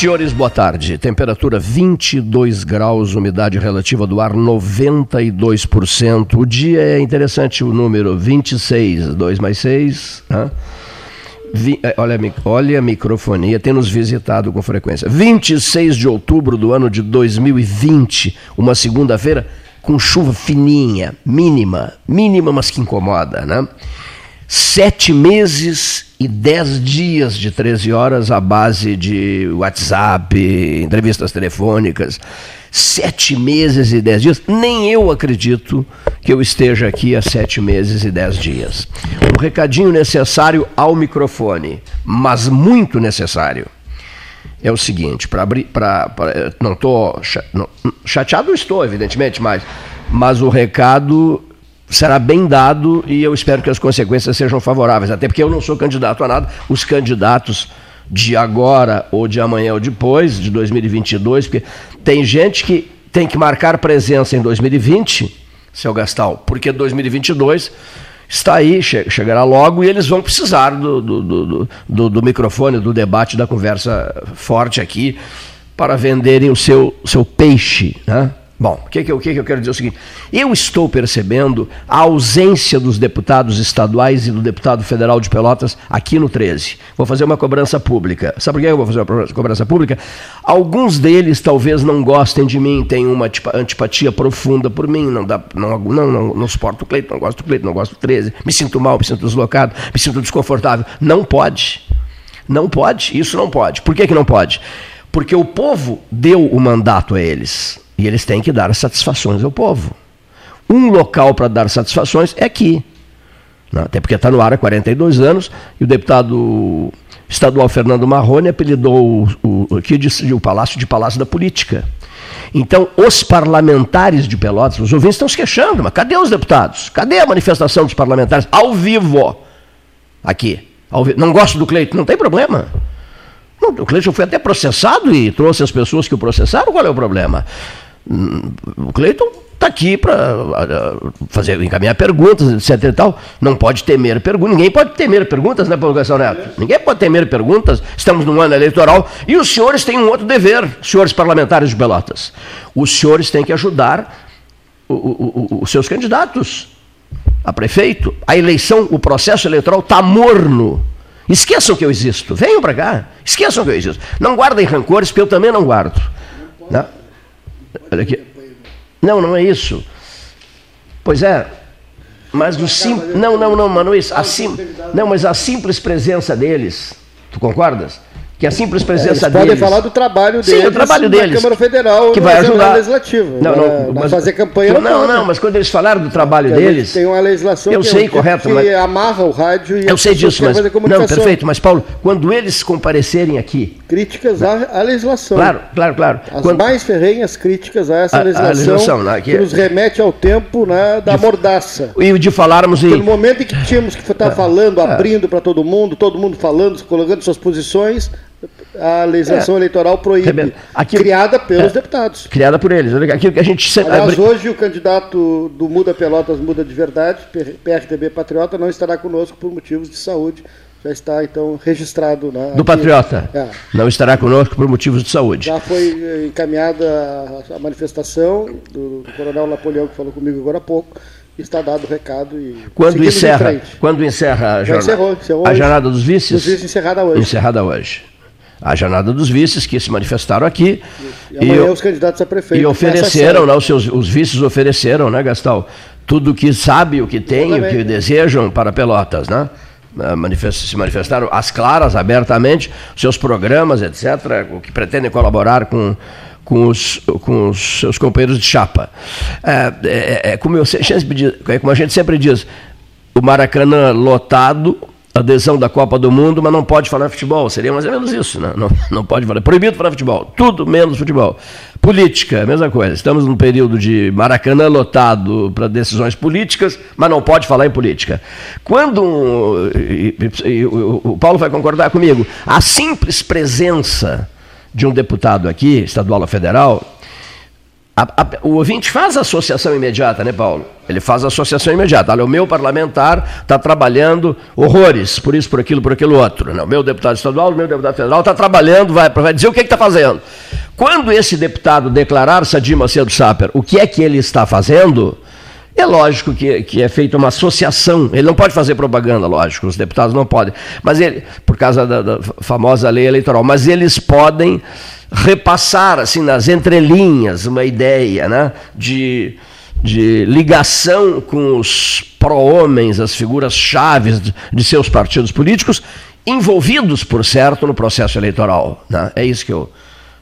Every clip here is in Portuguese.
Senhores, boa tarde. Temperatura 22 graus, umidade relativa do ar 92%. O dia é interessante o número 26, 2 mais 6. Né? Vi, é, olha, olha a microfonia, tem nos visitado com frequência. 26 de outubro do ano de 2020, uma segunda-feira, com chuva fininha, mínima, mínima, mas que incomoda, né? Sete meses e dez dias de 13 horas à base de WhatsApp, entrevistas telefônicas. Sete meses e dez dias. Nem eu acredito que eu esteja aqui há sete meses e dez dias. Um recadinho necessário ao microfone, mas muito necessário. É o seguinte, para abrir, para não estou chateado, estou evidentemente, mas mas o recado será bem dado e eu espero que as consequências sejam favoráveis, até porque eu não sou candidato a nada. Os candidatos de agora ou de amanhã ou depois, de 2022, porque tem gente que tem que marcar presença em 2020, seu Gastal, porque 2022 está aí, chegará logo e eles vão precisar do, do, do, do, microfone, do debate, da conversa forte aqui para venderem o seu, seu peixe, né? Bom, o que, que, que, que eu quero dizer é o seguinte: eu estou percebendo a ausência dos deputados estaduais e do deputado federal de Pelotas aqui no 13. Vou fazer uma cobrança pública. Sabe por que eu vou fazer uma cobrança pública? Alguns deles talvez não gostem de mim, têm uma antipatia profunda por mim, não, dá, não, não, não, não suporto o Cleiton, não gosto do Cleiton, não gosto do 13, me sinto mal, me sinto deslocado, me sinto desconfortável. Não pode. Não pode, isso não pode. Por que, que não pode? Porque o povo deu o mandato a eles. E eles têm que dar satisfações ao povo. Um local para dar satisfações é aqui. Né? Até porque está no ar há 42 anos e o deputado estadual Fernando Marrone apelidou o, o, o Palácio de Palácio da Política. Então, os parlamentares de Pelotas, os ouvintes estão se queixando, mas cadê os deputados? Cadê a manifestação dos parlamentares ao vivo? Aqui. Ao vivo. Não gosto do Cleito, não tem problema. Não, o Cleiton foi até processado e trouxe as pessoas que o processaram, qual é o problema? O Cleiton está aqui para fazer encaminhar perguntas, etc e tal. Não pode temer perguntas. Ninguém pode temer perguntas, né, Paulo Gastão Neto? Ninguém pode temer perguntas. Estamos num ano eleitoral e os senhores têm um outro dever, senhores parlamentares de Pelotas. Os senhores têm que ajudar o, o, o, os seus candidatos a prefeito. A eleição, o processo eleitoral está morno. Esqueçam que eu existo. Venham para cá. Esqueçam que eu existo. Não guardem rancores, porque eu também não guardo. Não? Olha aqui. Não, não é isso. Pois é. Mas o sim... Não, não, não, mano, isso. A sim... Não, mas a simples presença deles, tu concordas? que a simples presença Eles podem falar do trabalho deles Sim, o trabalho deles, Câmara Federal que vai ajudar legislativa não, não, mas, fazer campanha não, não, não, mas quando eles falaram do trabalho deles tem uma legislação eu que, sei, é, correto, que mas, amarra o rádio e eu sei disso, mas não, perfeito, mas Paulo, quando eles comparecerem aqui críticas à, à legislação claro, claro, claro as quando, mais ferrenhas críticas a essa a, legislação, a legislação né, que, que, nos remete ao tempo né, da de, mordaça e de falarmos em no momento em que tínhamos que estar é, falando, é. abrindo para todo mundo, todo mundo falando, colocando suas posições a legislação é. eleitoral proíbe, Aquilo, criada pelos é, deputados. Criada por eles. Aquilo que a gente sempre... Aliás, hoje o candidato do Muda Pelotas Muda de Verdade, PRTB Patriota, não estará conosco por motivos de saúde. Já está, então, registrado. Né, do Patriota. É. Não estará conosco por motivos de saúde. Já foi eh, encaminhada a, manifestação do, do Coronel Napoleão, que falou comigo agora há pouco está dado o recado e quando encerra quando encerra a jornada, encerrou, encerrou a jornada dos vices dos vices encerrada hoje encerrada hoje a jornada dos vices que se manifestaram aqui. E, e os candidatos a prefeito. E ofereceram, né, os, seus, os vices ofereceram, né, Gastal? Tudo o que sabe, o que tem, o que desejam para Pelotas, né? Manifest, se manifestaram às claras, abertamente, seus programas, etc., o que pretendem colaborar com, com os, com os seus companheiros de chapa. É, é, é, como, eu, é como a gente sempre diz, o Maracanã lotado, adesão da Copa do Mundo, mas não pode falar futebol. Seria mais ou menos isso, né? Não, não pode falar. Proibido falar futebol. Tudo menos futebol. Política, mesma coisa. Estamos num período de Maracanã lotado para decisões políticas, mas não pode falar em política. Quando. E, e, o Paulo vai concordar comigo. A simples presença de um deputado aqui, estadual ou federal, A, a, o ouvinte faz associação imediata, né, Paulo? Ele faz associação imediata. Olha, o meu parlamentar está trabalhando horrores, por isso, por aquilo, por aquilo outro. Né? O meu deputado estadual, o meu deputado federal está trabalhando, vai, vai dizer o que está fazendo. Quando esse deputado declarar, Sadir Macedo Saper, o que é que ele está fazendo, é lógico que, que é feita uma associação. Ele não pode fazer propaganda, lógico, os deputados não podem. Mas ele, por causa da, da famosa lei eleitoral, mas eles podem repassar, assim, nas entrelinhas, uma ideia né, de, de ligação com os pró-homens, as figuras chaves de, de, seus partidos políticos, envolvidos, por certo, no processo eleitoral. Né? É isso que eu,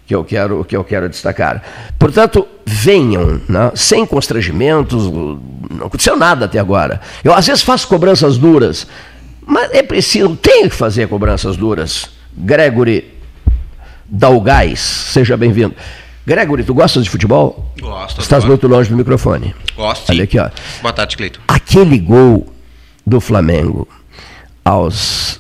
que eu, quero, que eu quero destacar. Portanto, venham, né, sem constrangimentos, não aconteceu nada até agora. Eu, às vezes, faço cobranças duras, mas é preciso, tenho que fazer cobranças duras. Gregory Dalgais, seja bem-vindo. Gregory, tu gostas de futebol? Gosto. Estás muito longe do microfone. Gosto. Olha aqui, ó. Boa tarde, Cleiton. Aquele gol do Flamengo aos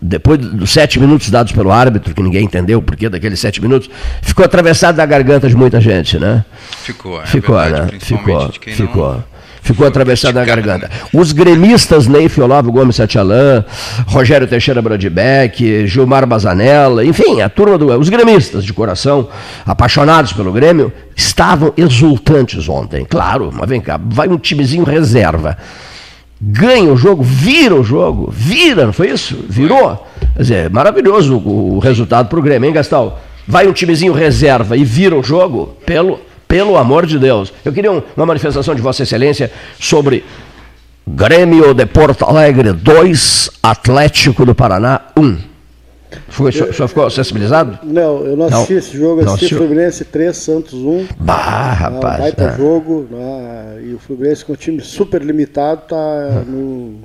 depois dos sete minutos dados pelo árbitro, que ninguém entendeu o porquê daqueles sete minutos, ficou atravessado da garganta de muita gente, né? Ficou, é ficou, verdade, né? Ficou, ficou. Não ficou atravessado na garganta. Os gremistas Neif Olavo Gomes Satialã, Rogério Teixeira Brodbeck, Gilmar Bazanella, enfim, a turma do. Os gremistas de coração, apaixonados pelo Grêmio, estavam exultantes ontem. Claro, mas vem cá, vai um timezinho reserva. Ganha o jogo, vira o jogo, vira, não foi isso? Virou. Quer dizer, maravilhoso o, resultado para o Grêmio, hein, Gastal? Vai um timezinho reserva e vira o jogo pelo pelo amor de Deus. Eu queria uma manifestação de Vossa Excelência sobre Grêmio de Porto Alegre 2, Atlético do Paraná 1. Foi, eu, só ficou sensibilizado? Não, eu não assisti não, esse jogo, assisti Fluminense 3, Santos 1. Bah, rapaz. Vai para jogo, né, e o Fluminense com um time super limitado está no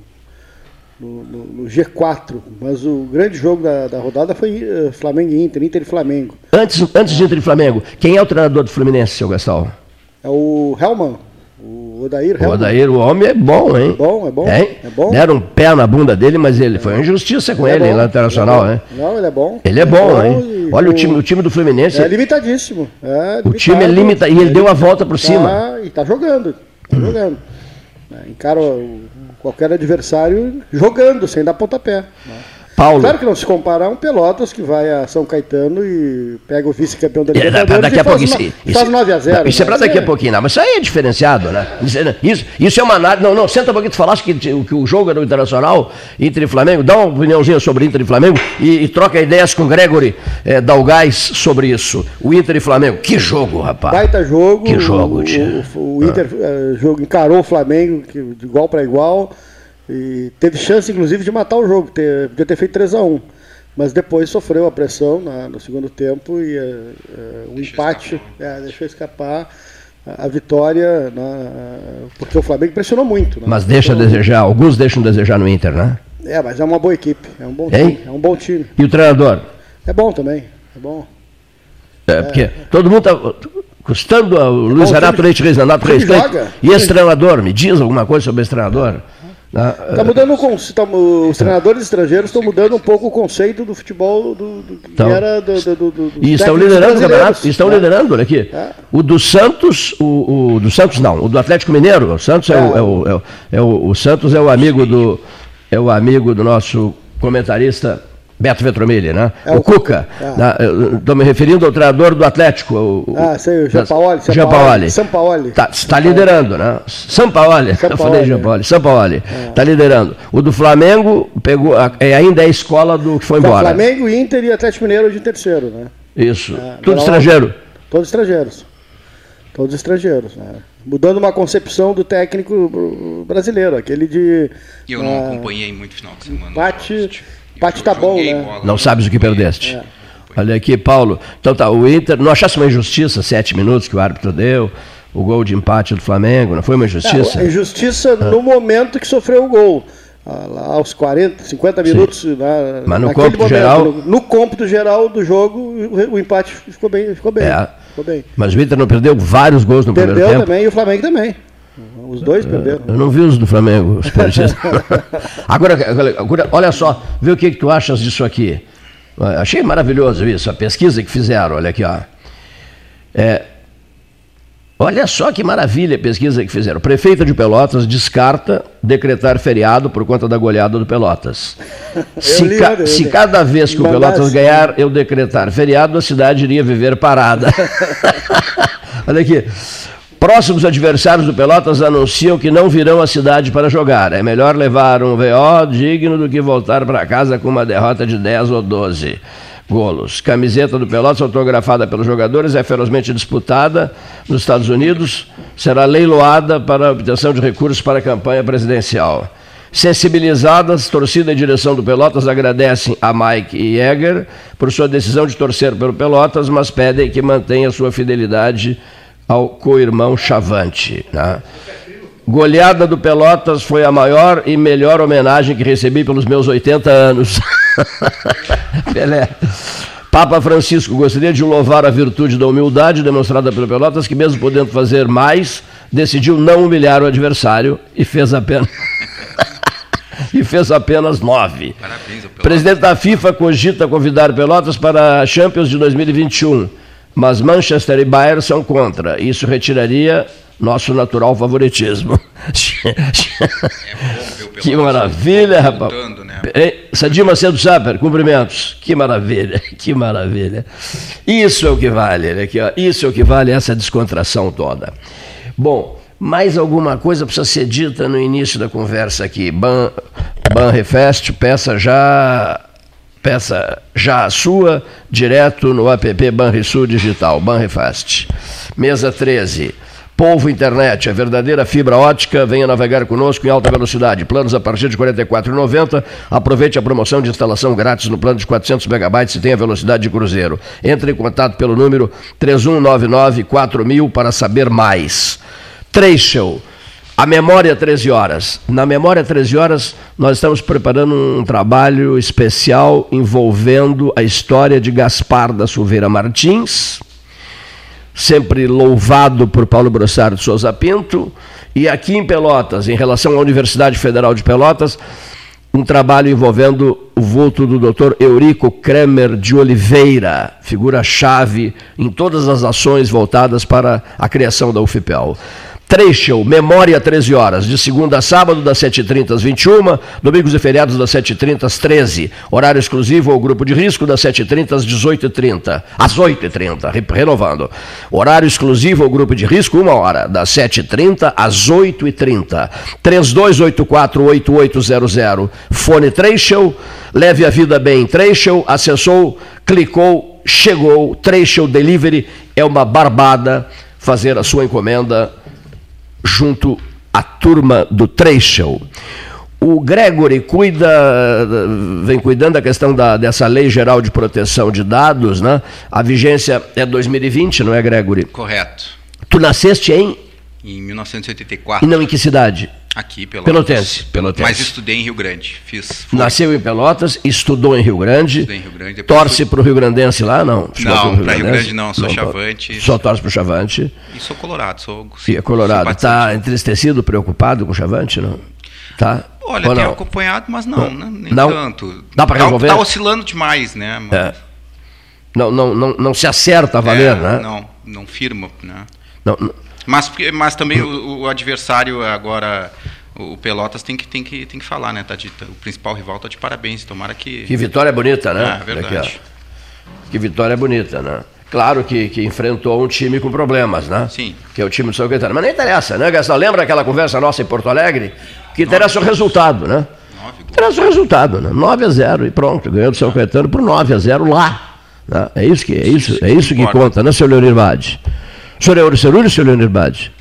no, no, no, G4. Mas o grande jogo da, da rodada foi uh, Flamengo e Inter, Inter e Flamengo. Antes, antes de Inter e Flamengo, quem é o treinador do Fluminense, seu Gastal? É o Helman. O Odair. O Odair, o homem é bom, hein? É bom, é bom. É, é bom. Deram um pé na bunda dele, mas ele foi uma injustiça com ele, é ele lá internacional, né? Não, ele é bom. Ele é bom, hein? Olha o, time, o time do Fluminense. É limitadíssimo. É limitado, o time é limitado. E ele deu a volta por cima. Tá, e tá jogando. Tá hum. jogando. Encara qualquer adversário jogando, sem dar pontapé. Né? Paulo. Claro que não se comparar um Pelotas que vai a São Caetano e pega o vice-campeão da é, Libertadores daqui a pouco, faz, isso, faz 9 a 0 Isso é para daqui a pouquinho, não, mas isso aí é diferenciado, né? Isso, isso é uma análise. Não, não, senta um pouquinho, tu falaste que, que o jogo era o Internacional, Inter e Flamengo, dá uma opiniãozinha sobre Inter e Flamengo e, e troca ideias com Gregory é, Dalgais sobre isso. O Inter e Flamengo, que jogo, rapaz. Baita jogo. Que jogo, O, o, o Inter ah. jogo, encarou o Flamengo de igual para igual e teve chance, inclusive, de matar o jogo, ter, podia ter feito 3 a 1 mas depois sofreu a pressão na, no segundo tempo e uh, uh, o empate é, deixou escapar a, a vitória, na, porque o Flamengo pressionou muito. Né? Mas deixa então, desejar, alguns deixam desejar no Inter, né? É, mas é uma boa equipe, é um bom time. É um bom time. E o treinador? É bom também, é bom. É, porque é. todo mundo está custando o Luiz Renato Leite Reis, Renato Reis E esse treinador, me diz alguma coisa sobre esse treinador? Tá mudando o tá, os treinadores estrangeiros estão mudando um pouco o conceito do futebol do, do que então, era do, do, do E estão liderando o campeonato, estão é. liderando, olha aqui. É. O do Santos, o, o, do Santos não, o do Atlético Mineiro, o Santos é, é, o, é, é o, o Santos é o amigo do é o amigo do nosso comentarista Beto Vetromilli, né? É, o, o Cuca. Estou me referindo ao treinador do Atlético. O, ah, sei, o Jean Paoli. Jean Paoli. São Paoli. Está tá liderando, né? São Paoli. Eu falei Jean Paoli. São Paoli. Está é. liderando. O do Flamengo pegou, é, ainda é a escola do que foi embora. Flamengo, Inter e Atlético Mineiro de terceiro, né? Isso. É, Tudo estrangeiro. Todos estrangeiros. Todos estrangeiros. Né? Mudando uma concepção do técnico brasileiro, aquele de. Eu não ah, acompanhei muito final de semana. Empate Empate tá bom, né? Não sabes o que perdeste. É. Olha aqui, Paulo. Então tá, o Inter, não achasse uma injustiça, sete minutos que o árbitro deu, o gol de empate do Flamengo, não foi uma injustiça? É, injustiça ah. no momento que sofreu o gol. Ah, lá aos 40, 50 minutos. Na, Mas no cômputo momento, geral. No, no cômputo geral do jogo, o, o, empate ficou bem. Ficou bem, é. ficou bem. Mas o Inter não perdeu vários gols no perdeu primeiro tempo. Perdeu também, e o Flamengo também. Os dois perderam. Eu não vi os do Flamengo, os agora, agora, olha só, vê o que, que tu achas disso aqui. Achei maravilhoso isso, a pesquisa que fizeram, olha aqui, ó. É, olha só que maravilha a pesquisa que fizeram. Prefeita de Pelotas descarta decretar feriado por conta da goleada do Pelotas. Se, li, ca- se cada vez que o. Pelotas ganhar eu decretar feriado, a cidade iria viver parada. Olha aqui. Próximos adversários do Pelotas anunciam que não virão à cidade para jogar. É melhor levar um VO digno do que voltar para casa com uma derrota de 10 ou 12 golos. Camiseta do Pelotas, autografada pelos jogadores, é ferozmente disputada nos Estados Unidos. Será leiloada para obtenção de recursos para a campanha presidencial. Sensibilizadas, torcida e direção do Pelotas agradecem a Mike Jäger por sua decisão de torcer pelo Pelotas, mas pedem que mantenha sua fidelidade ao co-irmão Chavante. né? Goleada do Pelotas foi a maior e melhor homenagem que recebi pelos meus 80 anos. Pelé. Papa Francisco, gostaria de louvar a virtude da humildade demonstrada pelo Pelotas, que mesmo podendo fazer mais, decidiu não humilhar o adversário e fez apenas. e fez apenas nove. Parabéns. Presidente da FIFA cogita convidar Pelotas para a Champions de 2021, mas Manchester e Bayern são contra. Isso retiraria nosso natural favoritismo. É bom que maravilha, rapaz. voltando, né? Ei, Sadir Macedo Saper, cumprimentos. Que maravilha, que maravilha. Isso é o que vale, ó. isso é o que vale essa descontração toda. Bom, mais alguma coisa precisa ser dita no início da conversa aqui. Ban, Banrefest, peça já peça já a sua direto no app Banrisul Digital, Banrefast. Mesa 13. Polvo Internet, a verdadeira fibra ótica, venha navegar conosco em alta velocidade. Planos a partir de R$ 44,90. Aproveite a promoção de instalação grátis no plano de 400 megabytes e tenha velocidade de cruzeiro. Entre em contato pelo número 3199-4000 para saber mais. Trecho. A Memória 13 Horas. Na Memória 13 Horas, nós estamos preparando um trabalho especial envolvendo a história de Gaspar da Silveira Martins, sempre louvado por Paulo Brossard de Souza Pinto, e aqui em Pelotas, em relação à Universidade Federal de Pelotas, um trabalho envolvendo o vulto do Dr. Eurico Kremer de Oliveira, figura-chave em todas as ações voltadas para a criação da UFPEL. Trecho, Memória 13 horas, de segunda a sábado, das 7h30 às 21 domingos e feriados das 7h30 às 13 horário exclusivo ao grupo de risco das 7h30 às 18h30, às 8h30, re- renovando. Horário exclusivo ao grupo de risco, uma hora, das 7h30 às 8h30. 3284-8800, fone Trecho, leve a vida bem. Trecho, acessou, clicou, chegou, Trecho Delivery é uma barbada fazer a sua encomenda junto à turma do Trecho. O Gregory cuida, vem cuidando da questão da, dessa lei geral de proteção de dados, né? A vigência é 2020, não é, Gregory? Correto. Tu nasceste em Em e 1984. não em que cidade? Aqui, Pelotas. Pelotense, Pelotense. Mas estudei em Rio Grande. Fiz. Nasceu em Pelotas, estudou em Rio Grande. Estudei em Rio Grande, Torce para o Rio Grandense lá, não? Chegou Não, pro pra Rio? Grande não, sou to- Chavante. Só torce para o Chavante. E sou colorado, sou. E é colorado. Está entristecido, preocupado com o Chavante, não? Tá? Olha, Ou tenho não? acompanhado, mas não, né, nem Não? tanto. Dá pra Tá- resolver? Tá, oscilando demais, né? mas- É. Não, não, não, não se acerta a valer, É, né? Não, não firma, né? Não, não. Mas, mas também o, o adversário agora, o Pelotas tem que, tem que, tem que falar, né? Tá de, o principal rival tá de parabéns. Tomara que. Que vitória bonita, né? Ah, verdade. Daqui, ó. que vitória bonita, né? Claro que, que enfrentou um time com problemas, né? Sim. Que é o time do São Caetano. Mas não interessa, né, Gastão? Lembra aquela conversa nossa em Porto Alegre? Que interessa o resultado, né? Nove. Interessa o resultado, né? 9 a 0 e pronto, ganhou do São Caetano por 9 a 0 lá. né? É isso que, é isso, é isso que conta, né, senhor Leonir Bade? O senhor é Ouro Cerulho, senhor Leonir Bade?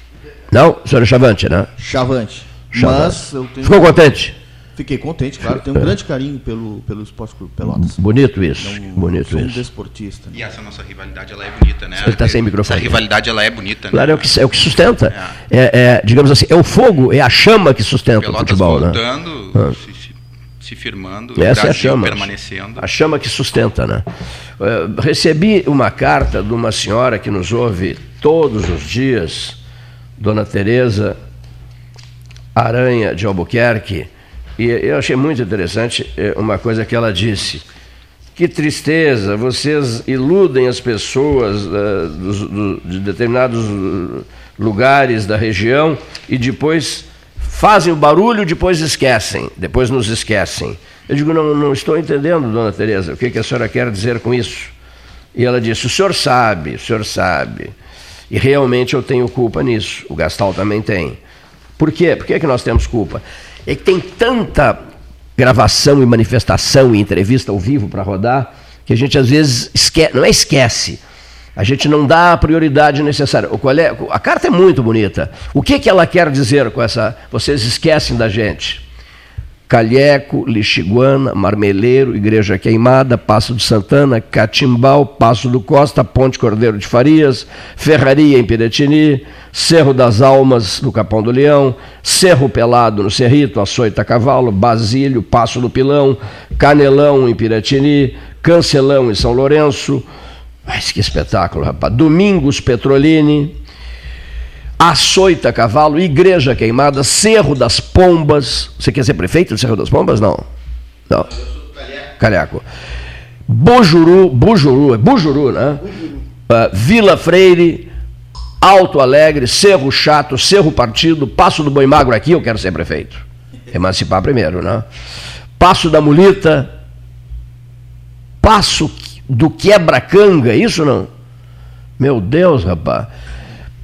Não, o senhor é Chavante, né? Chavante. Chavante. Mas eu tenho. Ficou contente? Fiquei contente, claro. Tenho um grande carinho pelo, pelo Esporte Clube Pelotas. Bonito isso, Não- bonito sou um isso. desportista. E essa nossa rivalidade, ela é bonita, né? Ele tá sem microfone. Essa rivalidade, ela é bonita, Claro, né? é o que, é o que sustenta. É, é, digamos assim, é o fogo, é a chama que sustenta o Pelotas futebol, né? voltando, Ah. se, se- se firmando, Essa é a chama. permanecendo. A chama que sustenta, né? Eh, recebi uma carta de uma senhora que nos ouve todos os dias, Dona Tereza Aranha de Albuquerque, e eu achei muito interessante eh, uma coisa que ela disse, Que tristeza, vocês iludem as pessoas uh, do, de determinados lugares da região e depois fazem o barulho, depois esquecem, depois nos esquecem. Eu digo, não, não estou entendendo, dona Tereza, o que, que a senhora quer dizer com isso? E ela disse, o senhor sabe, o senhor sabe. E realmente eu tenho culpa nisso, o Gastal também tem. Por quê? Por que, que nós temos culpa? É que tem tanta gravação e manifestação e entrevista ao vivo para rodar, que a gente às vezes esquece, não é esquece, a gente não dá a prioridade necessária. O é, a carta é muito bonita. O que, que ela quer dizer com essa? Vocês esquecem da gente. Calheco, Lixiguana, Marmeleiro, Igreja Queimada, Passo de Santana, Catimbau, Passo do Costa, Ponte Cordeiro de Farias, Ferraria em Piratini, Cerro das Almas, no Capão do Leão, Cerro Pelado, no Cerrito, Açoita Cavalo, Basílio, Passo do Pilão, Canelão em Piratini, Cancelão em São Lourenço. Mas que espetáculo, rapaz. Domingos Petrolini, Açoita Cavalo, Igreja Queimada, Cerro das Pombas. Você quer ser prefeito do Cerro das Pombas? Não. Não. Calhaco. Bujuru, Bujuru, é Bujuru, né? Uh, Vila Freire, Alto Alegre, Cerro Chato, Cerro Partido, Passo do Boi Magro aqui, eu quero ser prefeito. Emancipar primeiro, né? Passo da Mulita, Passo do Quebra-Canga, isso não? Meu Deus, rapaz.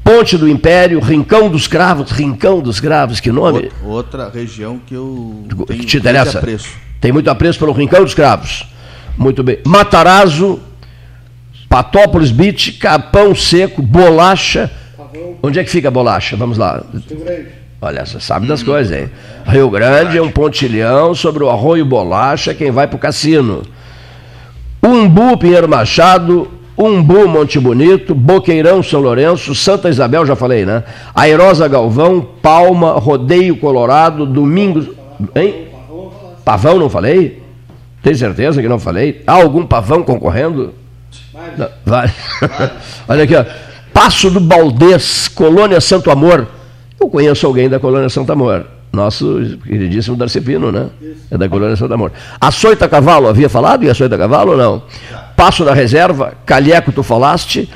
Ponte do Império, Rincão dos Cravos, Rincão dos Cravos, que nome? Outra região que eu tenho que te interessa? Apreço. Tem muito apreço pelo Rincão dos Cravos. Muito bem. Matarazzo, Patópolis Beach, Capão Seco, Bolacha. Onde é que fica a Bolacha? Vamos lá. Olha, você sabe das coisas, hein? Rio Grande é um pontilhão sobre o Arroio Bolacha, quem vai para o cassino. Umbu, Pinheiro Machado, Umbu, Monte Bonito, Boqueirão, São Lourenço, Santa Isabel, já falei, né? Airosa Galvão, Palma, Rodeio Colorado, Domingos. Hein? Pavão, não falei? Tem certeza que não falei? Há algum pavão concorrendo? Vai. Olha aqui, ó. Passo do Baldês, Colônia Santo Amor. Eu conheço alguém da Colônia Santo Amor. Nosso queridíssimo Darcepino, né? É da Colônia Santo Amor. Açoita Cavalo, havia falado em Açoita Cavalo ou não? Passo da Reserva, Calheco, tu falaste.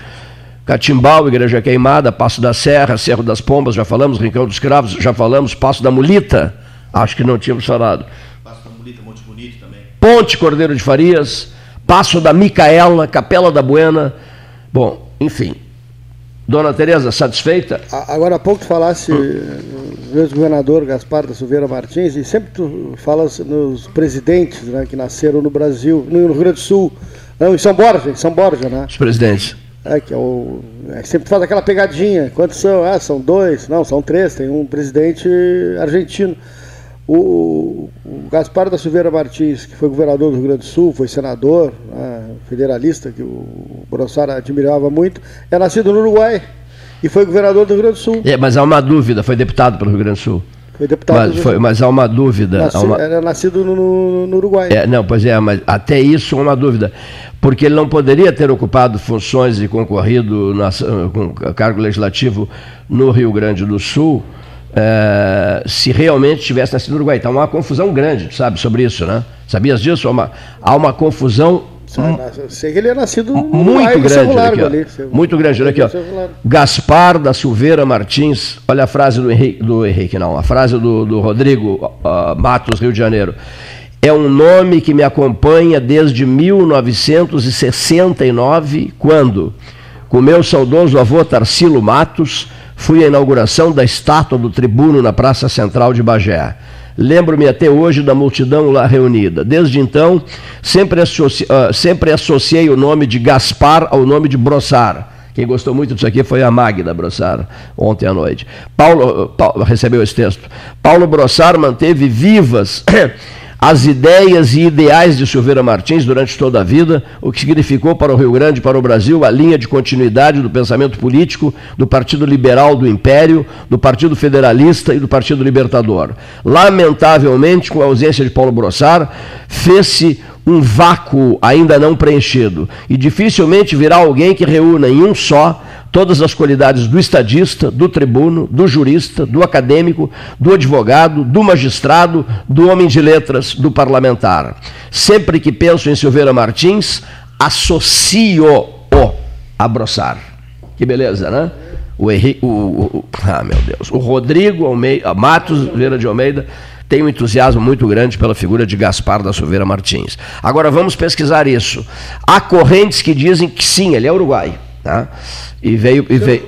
Catimbau, Igreja Queimada, Passo da Serra, Cerro das Pombas, já falamos, Rincão dos Cravos, já falamos, Passo da Mulita, acho que não tínhamos falado. Passo da Mulita, Monte Bonito também. Ponte Cordeiro de Farias, Passo da Micaela, Capela da Buena. Bom, enfim. Dona Tereza, satisfeita? Agora há pouco tu falasse no ex-governador Gaspar da Silveira Martins, e sempre tu falas nos presidentes né, que nasceram no Brasil, no Rio Grande do Sul, não, em São Borja, em São Borja, né? Os presidentes. É, que é o, é, sempre faz aquela pegadinha. Quantos são? Ah, são dois. Não, são três. Tem um presidente argentino. O, o Gaspar da Silveira Martins, que foi governador do Rio Grande do Sul, foi senador, né, federalista, que o Brossara admirava muito, é nascido no Uruguai e foi governador do Rio Grande do Sul. É, mas há uma dúvida, foi deputado pelo Rio Grande do Sul. Foi deputado. Mas, foi, mas há uma dúvida. Nasci, há uma... Era nascido no, no Uruguai. É, não, pois é, mas até isso há uma dúvida. Porque ele não poderia ter ocupado funções e concorrido na, com cargo legislativo no Rio Grande do Sul é, se realmente tivesse nascido no Uruguai. Então há uma confusão grande, sabe, sobre isso, né? Sabias disso? Há uma, há uma confusão eu sei que ele é nascido muito grande, aqui, ali, muito grande, olha aqui, ó. Gaspar da Silveira Martins, olha a frase do Henrique, do Henrique não, a frase do, do Rodrigo uh, Matos, Rio de Janeiro. É um nome que me acompanha desde 1969, quando, com meu saudoso avô Tarsilo Matos, fui à inauguração da estátua do tribuno na Praça Central de Bagé. Lembro-me até hoje da multidão lá reunida. Desde então, sempre, associ... uh, sempre associei o nome de Gaspar ao nome de Brossar. Quem gostou muito disso aqui foi a Magda Brossar, ontem à noite. Paulo, Paulo recebeu esse texto. Paulo Brossar manteve vivas as ideias e ideais de Silveira Martins durante toda a vida, o que significou para o Rio Grande e para o Brasil a linha de continuidade do pensamento político do Partido Liberal do Império, do Partido Federalista e do Partido Libertador. Lamentavelmente, com a ausência de Paulo Brossar, fez-se um vácuo ainda não preenchido e dificilmente virá alguém que reúna em um só todas as qualidades do estadista, do tribuno, do jurista, do acadêmico, do advogado, do magistrado, do homem de letras, do parlamentar. Sempre que penso em Silveira Martins, associo-o a Brossar. Que beleza, né? O, Henrique, o, o, ah, meu Deus, o Rodrigo Almeida, Matos Vieira de Almeida tem um entusiasmo muito grande pela figura de Gaspar da Silveira Martins. Agora vamos pesquisar isso. Há correntes que dizem que sim, ele é uruguai. Tá? E veio. E veio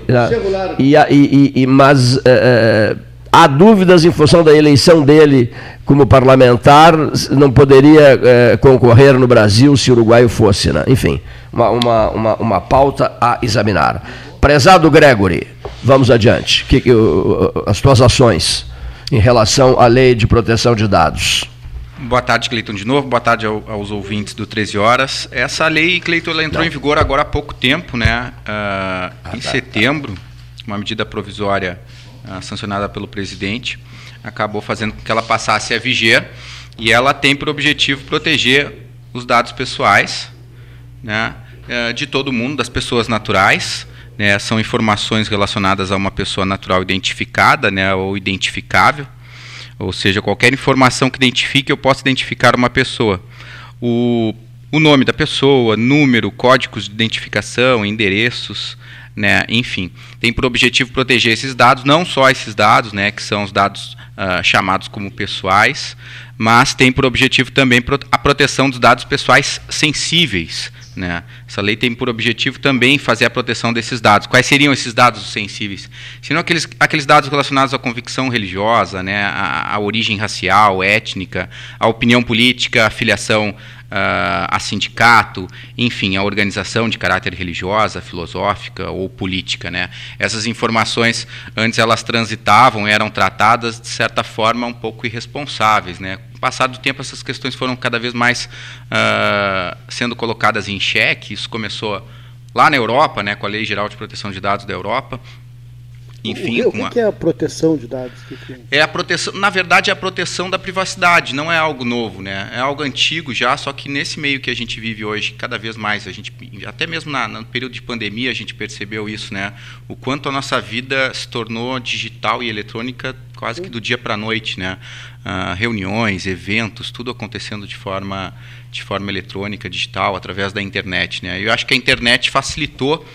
e, e, e, mas é, há dúvidas em função da eleição dele como parlamentar, não poderia é, concorrer no Brasil se o uruguaio fosse. Né? Enfim, uma, uma, uma, uma pauta a examinar. Prezado Gregory, vamos adiante. Que, que, as tuas ações em relação à lei de proteção de dados. Boa tarde, Cleiton, de novo. Boa tarde aos ouvintes do 13 Horas. Essa lei, Cleiton, ela entrou Não. em vigor agora há pouco tempo, né? Uh, ah, em tá, setembro, uma medida provisória uh, sancionada pelo presidente acabou fazendo com que ela passasse a viger e ela tem por objetivo proteger os dados pessoais né, uh, de todo mundo, das pessoas naturais, né, são informações relacionadas a uma pessoa natural identificada né, ou identificável, ou seja, qualquer informação que identifique, eu posso identificar uma pessoa. O, o nome da pessoa, número, códigos de identificação, endereços, né, enfim, tem por objetivo proteger esses dados, não só esses dados, né, que são os dados uh, chamados como pessoais, mas tem por objetivo também a proteção dos dados pessoais sensíveis, né? Essa lei tem por objetivo também fazer a proteção desses dados. Quais seriam esses dados sensíveis? Seriam aqueles, aqueles dados relacionados à convicção religiosa, né? à, à origem racial, étnica, à opinião política, à filiação a sindicato, enfim, a organização de caráter religiosa, filosófica ou política. Né? Essas informações, antes elas transitavam, eram tratadas de certa forma um pouco irresponsáveis. Né? Com o passar do tempo, essas questões foram cada vez mais uh, sendo colocadas em xeque. Isso começou lá na Europa, né, com a Lei Geral de Proteção de Dados da Europa, enfim, o que, o que é a proteção de dados? É a proteção, na verdade, é a proteção da privacidade, não é algo novo, né? É algo antigo já, só que nesse meio que a gente vive hoje, cada vez mais, a gente, até mesmo na, no período de pandemia, a gente percebeu isso, né? O quanto a nossa vida se tornou digital e eletrônica quase que do dia para a noite, né? Uh, reuniões, eventos, tudo acontecendo de forma, de forma eletrônica, digital, através da internet, né? Eu acho que a internet facilitou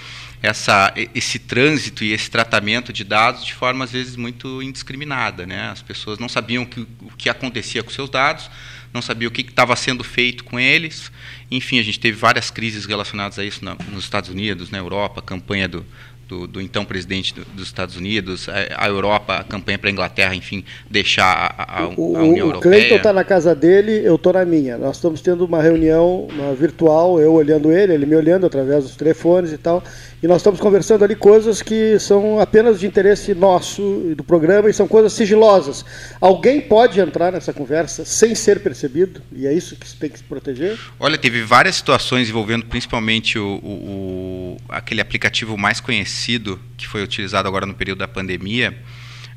essa, esse trânsito e esse tratamento de dados de forma às vezes muito indiscriminada, né? As pessoas não sabiam que, o que acontecia com seus dados, não sabiam o que estava sendo feito com eles. Enfim, a gente teve várias crises relacionadas a isso na, nos Estados Unidos, na Europa, a campanha do, do, do, então presidente do, dos Estados Unidos, a, a Europa, a campanha para a Inglaterra, enfim, deixar a, a, a o, União o Europeia. O Cleiton está na casa dele, eu estou na minha. Nós estamos tendo uma reunião uma virtual, eu olhando ele, ele me olhando através dos telefones e tal. E nós estamos conversando ali coisas que são apenas de interesse nosso do programa e são coisas sigilosas. Alguém pode entrar nessa conversa sem ser percebido e é isso que tem que se proteger? Olha, teve várias situações envolvendo principalmente o, o, o aquele aplicativo mais conhecido que foi utilizado agora no período da pandemia.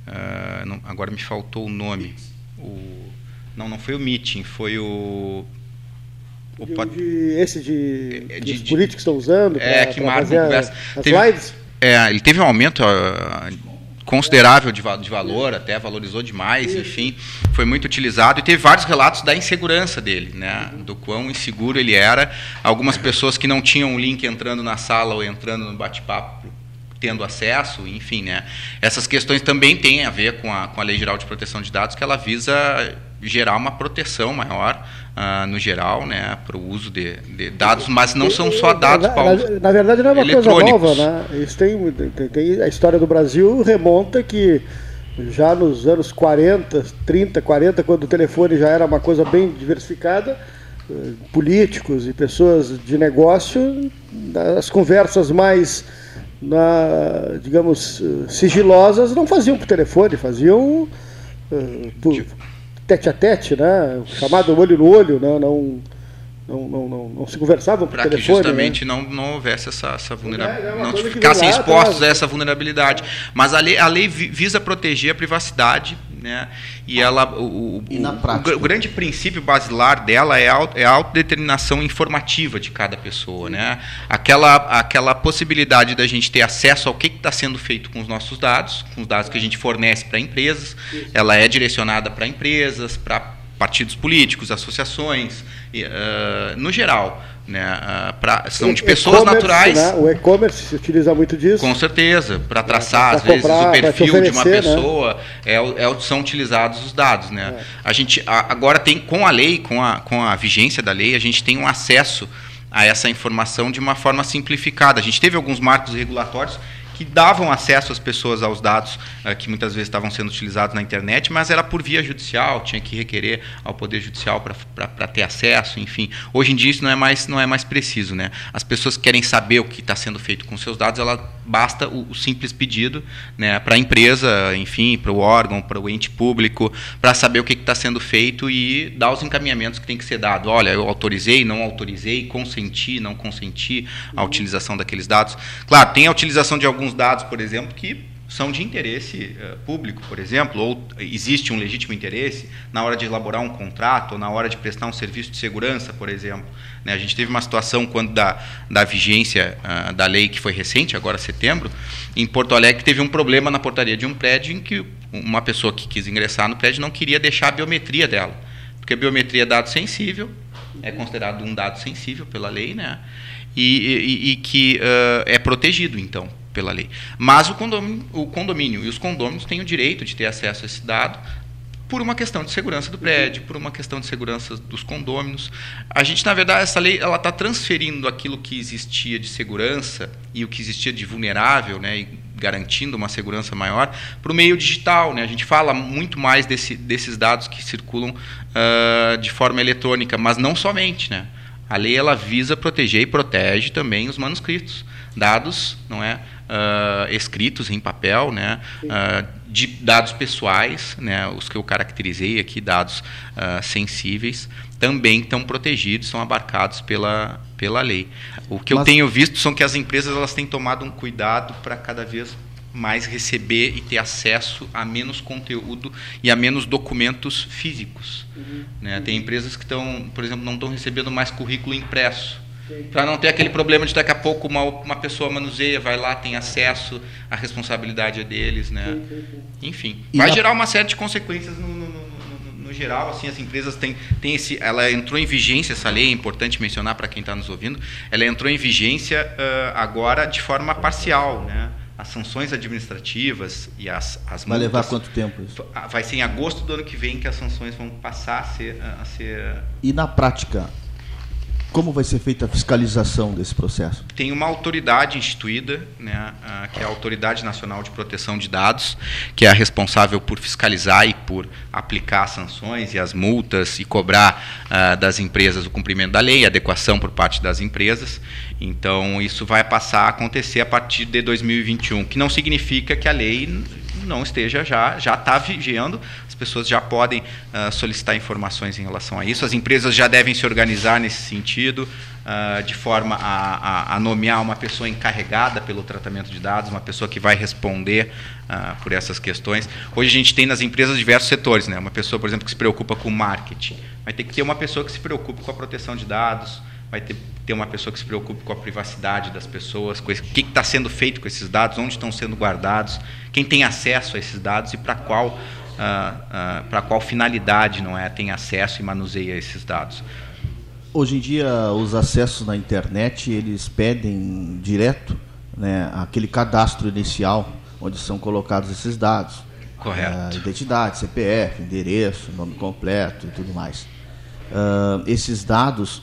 Uh, não, agora me faltou o nome. O, não, não foi o Meeting, foi o o de, de, esse de, é, de, os políticos estão usando é, que marca as, as teve, lives? É, ele teve um aumento uh, considerável de, de, valor, até valorizou demais, enfim, foi muito utilizado e teve vários relatos da insegurança dele, né, do quão inseguro ele era. Algumas pessoas que não tinham um link entrando na sala ou entrando no bate-papo tendo acesso, enfim, né? Essas questões também têm a ver com a, com a Lei Geral de Proteção de Dados, que ela visa gerar uma proteção maior uh, no geral, né, para o uso de, de, dados, mas não são só dados, Paulo. Na, na verdade, não é uma coisa nova, né? Isso tem, tem, tem, a história do Brasil remonta que já nos anos 40, 30, 40, quando o telefone já era uma coisa bem diversificada, eh, políticos e pessoas de negócio, as conversas mais na, digamos, sigilosas não faziam por telefone, faziam uh, por, tete a tete, né? chamado olho no olho, né? não, não, não, não, não se conversavam por telefone. Para que justamente né? não, não houvesse essa, essa vulnerabilidade, é, é não ficassem expostos a essa vulnerabilidade. Mas a lei, a lei visa proteger a privacidade né? E ela, o, E o- prática? o grande princípio basilar dela é a, é a autodeterminação informativa de cada pessoa, né? Aquela, aquela possibilidade da gente ter acesso ao que está sendo feito com os nossos dados, com os dados que a gente fornece para empresas, ela é direcionada para empresas, para partidos políticos, associações, ah, no geral, né? Pra- são de pessoas naturais. né? O e-commerce se utiliza muito disso. Com certeza, para traçar, pra às vezes, comprar, o perfil de uma oferecer, né? pessoa, é, o- é onde são utilizados os dados. Né? A gente, a- agora, tem com a lei, com a, com a vigência da lei, a gente tem um acesso a essa informação de uma forma simplificada. A gente teve alguns marcos regulatórios que davam acesso às pessoas aos dados eh, que muitas vezes estavam sendo utilizados na internet, mas era por via judicial, tinha que requerer ao Poder Judicial para ter acesso, enfim. Hoje em dia isso não é mais, não é mais preciso. Né? As pessoas que querem saber o que está sendo feito com seus dados, ela basta o, o simples pedido né, para a empresa, enfim, para o órgão, para o ente público, para saber o que está sendo feito e dar os encaminhamentos que tem que ser dado. Olha, eu autorizei, não autorizei, consenti, não consenti a utilização daqueles dados. Claro, tem a utilização de alguns dados, por exemplo, que são de interesse eh, público, por exemplo, ou existe um legítimo interesse na hora de elaborar um contrato ou na hora de prestar um serviço de segurança, por exemplo. Né, a gente teve uma situação quando da, da vigência ah, da lei que foi recente, agora setembro, em Porto Alegre teve um problema na portaria de um prédio em que uma pessoa que quis ingressar no prédio não queria deixar a biometria dela, porque a biometria é dado sensível, é considerado um dado sensível pela lei, né? E, e- e que ah, é protegido, então, pela lei. Mas o condomínio, o condomínio e os condôminos têm o direito de ter acesso a esse dado por uma questão de segurança do prédio, por uma questão de segurança dos condôminos. A gente, na verdade, essa lei ela está transferindo aquilo que existia de segurança e o que existia de vulnerável, né, e garantindo uma segurança maior, para o meio digital. Né? A gente fala muito mais desse, desses dados que circulam ah, de forma eletrônica, mas não somente. Né? A lei ela visa proteger e protege também os manuscritos, dados, não é, ah, escritos em papel, né, ah, de dados pessoais, né, os que eu caracterizei aqui, dados ah, sensíveis, também estão protegidos, são abarcados pela, pela lei. O que eu Mas- tenho visto são que as empresas elas têm tomado um cuidado para cada vez mais receber e ter acesso a menos conteúdo e a menos documentos físicos. Né? Tem empresas que estão, por exemplo, não estão recebendo mais currículo impresso. Para não ter aquele problema de daqui a pouco uma, uma pessoa manuseia, vai lá, tem acesso, a responsabilidade é deles. Né? Enfim, E vai a- gerar uma série de consequências no, no- no- no- geral. Assim, as empresas têm, têm esse. Ela entrou em vigência, essa lei, é importante mencionar para quem está nos ouvindo, ela entrou em vigência ah, agora de forma parcial. Né? As sanções administrativas e as, as Vai levar quanto tempo isso? Vai ser em agosto do ano que vem que as sanções vão passar a ser, a ser E na prática, como vai ser feita a fiscalização desse processo? tem uma autoridade instituída, né, que é a Autoridade Nacional de Proteção de Dados, que é a responsável por fiscalizar e por aplicar sanções e as multas e cobrar ah, das empresas o cumprimento da lei, a adequação por parte das empresas. Então, isso vai passar a acontecer a partir de 2021, que não significa que a lei não esteja já já está vigendo. As pessoas já podem ah, solicitar informações em relação a isso. As empresas já devem se organizar nesse sentido, ah, de forma a, a- a nomear uma pessoa encarregada pelo tratamento de dados, uma pessoa que vai responder ah, por essas questões. Hoje a gente tem nas empresas diversos setores, né? Uma pessoa, por exemplo, que se preocupa com marketing, vai ter que ter uma pessoa que se preocupe com a proteção de dados vai ter, ter uma pessoa que se preocupe com a privacidade das pessoas, com o que está sendo feito com esses dados, onde estão sendo guardados, quem tem acesso a esses dados e para qual, ah, para qual finalidade não é, tem acesso e manuseia esses dados. Hoje em dia, os acessos na internet, eles pedem direto né, aquele cadastro inicial, onde são colocados esses dados. Correto. Ah, identidade, CPF, endereço, nome completo e tudo mais. Ah, esses dados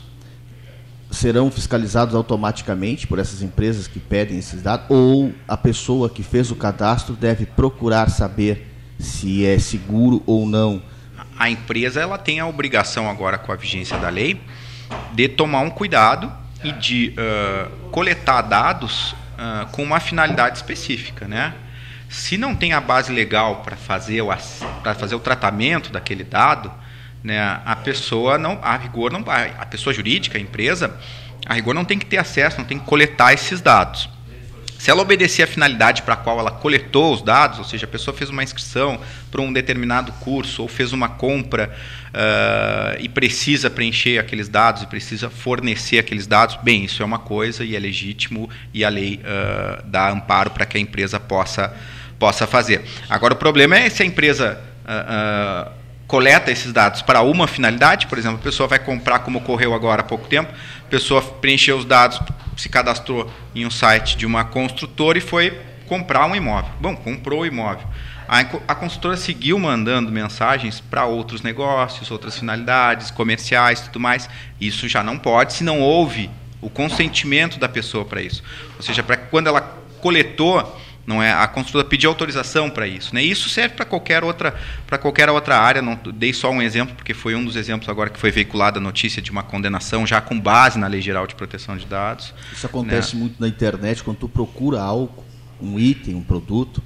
serão fiscalizados automaticamente por essas empresas que pedem esses dados ou a pessoa que fez o cadastro deve procurar saber se é seguro ou não. A empresa ela tem a obrigação agora com a vigência da lei de tomar um cuidado e de ah, coletar dados ah, com uma finalidade específica, né? Se não tem a base legal para fazer o para fazer o tratamento daquele dado, né, a pessoa não, a rigor não a pessoa jurídica, a empresa, a rigor não tem que ter acesso, não tem que coletar esses dados. Se ela obedecer a finalidade para a qual ela coletou os dados, ou seja, a pessoa fez uma inscrição para um determinado curso ou fez uma compra uh, e precisa preencher aqueles dados e precisa fornecer aqueles dados, bem, isso é uma coisa e é legítimo e a lei uh, dá amparo para que a empresa possa, possa fazer. Agora, o problema é se a empresa. Uh, coleta esses dados para uma finalidade, por exemplo, a pessoa vai comprar, como ocorreu agora há pouco tempo, a pessoa preencheu os dados, se cadastrou em um site de uma construtora e foi comprar um imóvel. Bom, comprou o imóvel. A, a construtora seguiu mandando mensagens para outros negócios, outras finalidades, comerciais, tudo mais. Isso já não pode se não houve o consentimento da pessoa para isso. Ou seja, para quando ela coletou não é? A construtora pedir autorização para isso né? Isso serve para qualquer outra para qualquer outra área não dei só um exemplo porque foi um dos exemplos agora que foi veiculada a notícia de uma condenação já com base na lei geral de proteção de dados isso acontece né? muito na internet quando tu procura algo um item um produto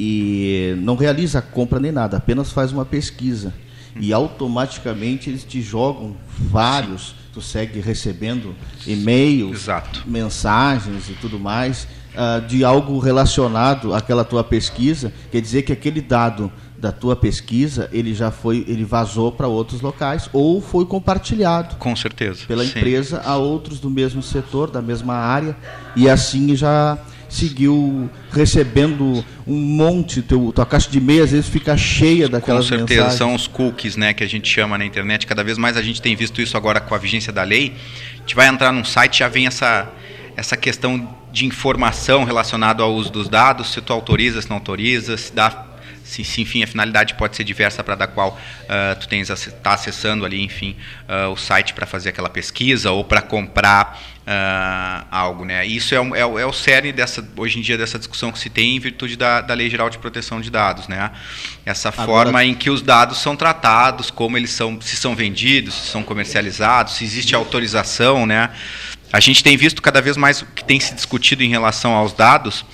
e não realiza a compra nem nada apenas faz uma pesquisa. E automaticamente eles te jogam vários Sim. tu segue recebendo e-mails mensagens e tudo mais uh, de algo relacionado àquela tua pesquisa, quer dizer que aquele dado da tua pesquisa ele já foi ele vazou para outros locais ou foi compartilhado com certeza pela Sim. empresa a outros do mesmo setor da mesma área e assim já seguiu recebendo um monte teu, tua caixa de e-mail às vezes fica cheia daquelas com certeza mensagens. são os cookies né que a gente chama na internet cada vez mais a gente tem visto isso agora com a vigência da lei a gente vai entrar num site já vem essa essa questão de informação relacionada ao uso dos dados, se tu autoriza, se não autoriza, se dá se, se, enfim a finalidade pode ser diversa para da qual uh, tu tens está acessando ali enfim uh, o site para fazer aquela pesquisa ou para comprar uh, algo né? Isso é, é, é, o cerne dessa hoje em dia dessa discussão que se tem em virtude da, da lei geral de proteção de dados né? Essa Agora... forma em que os dados são tratados como eles são se são vendidos se são comercializados se existe autorização né a gente tem visto cada vez mais o que tem se discutido em relação aos dados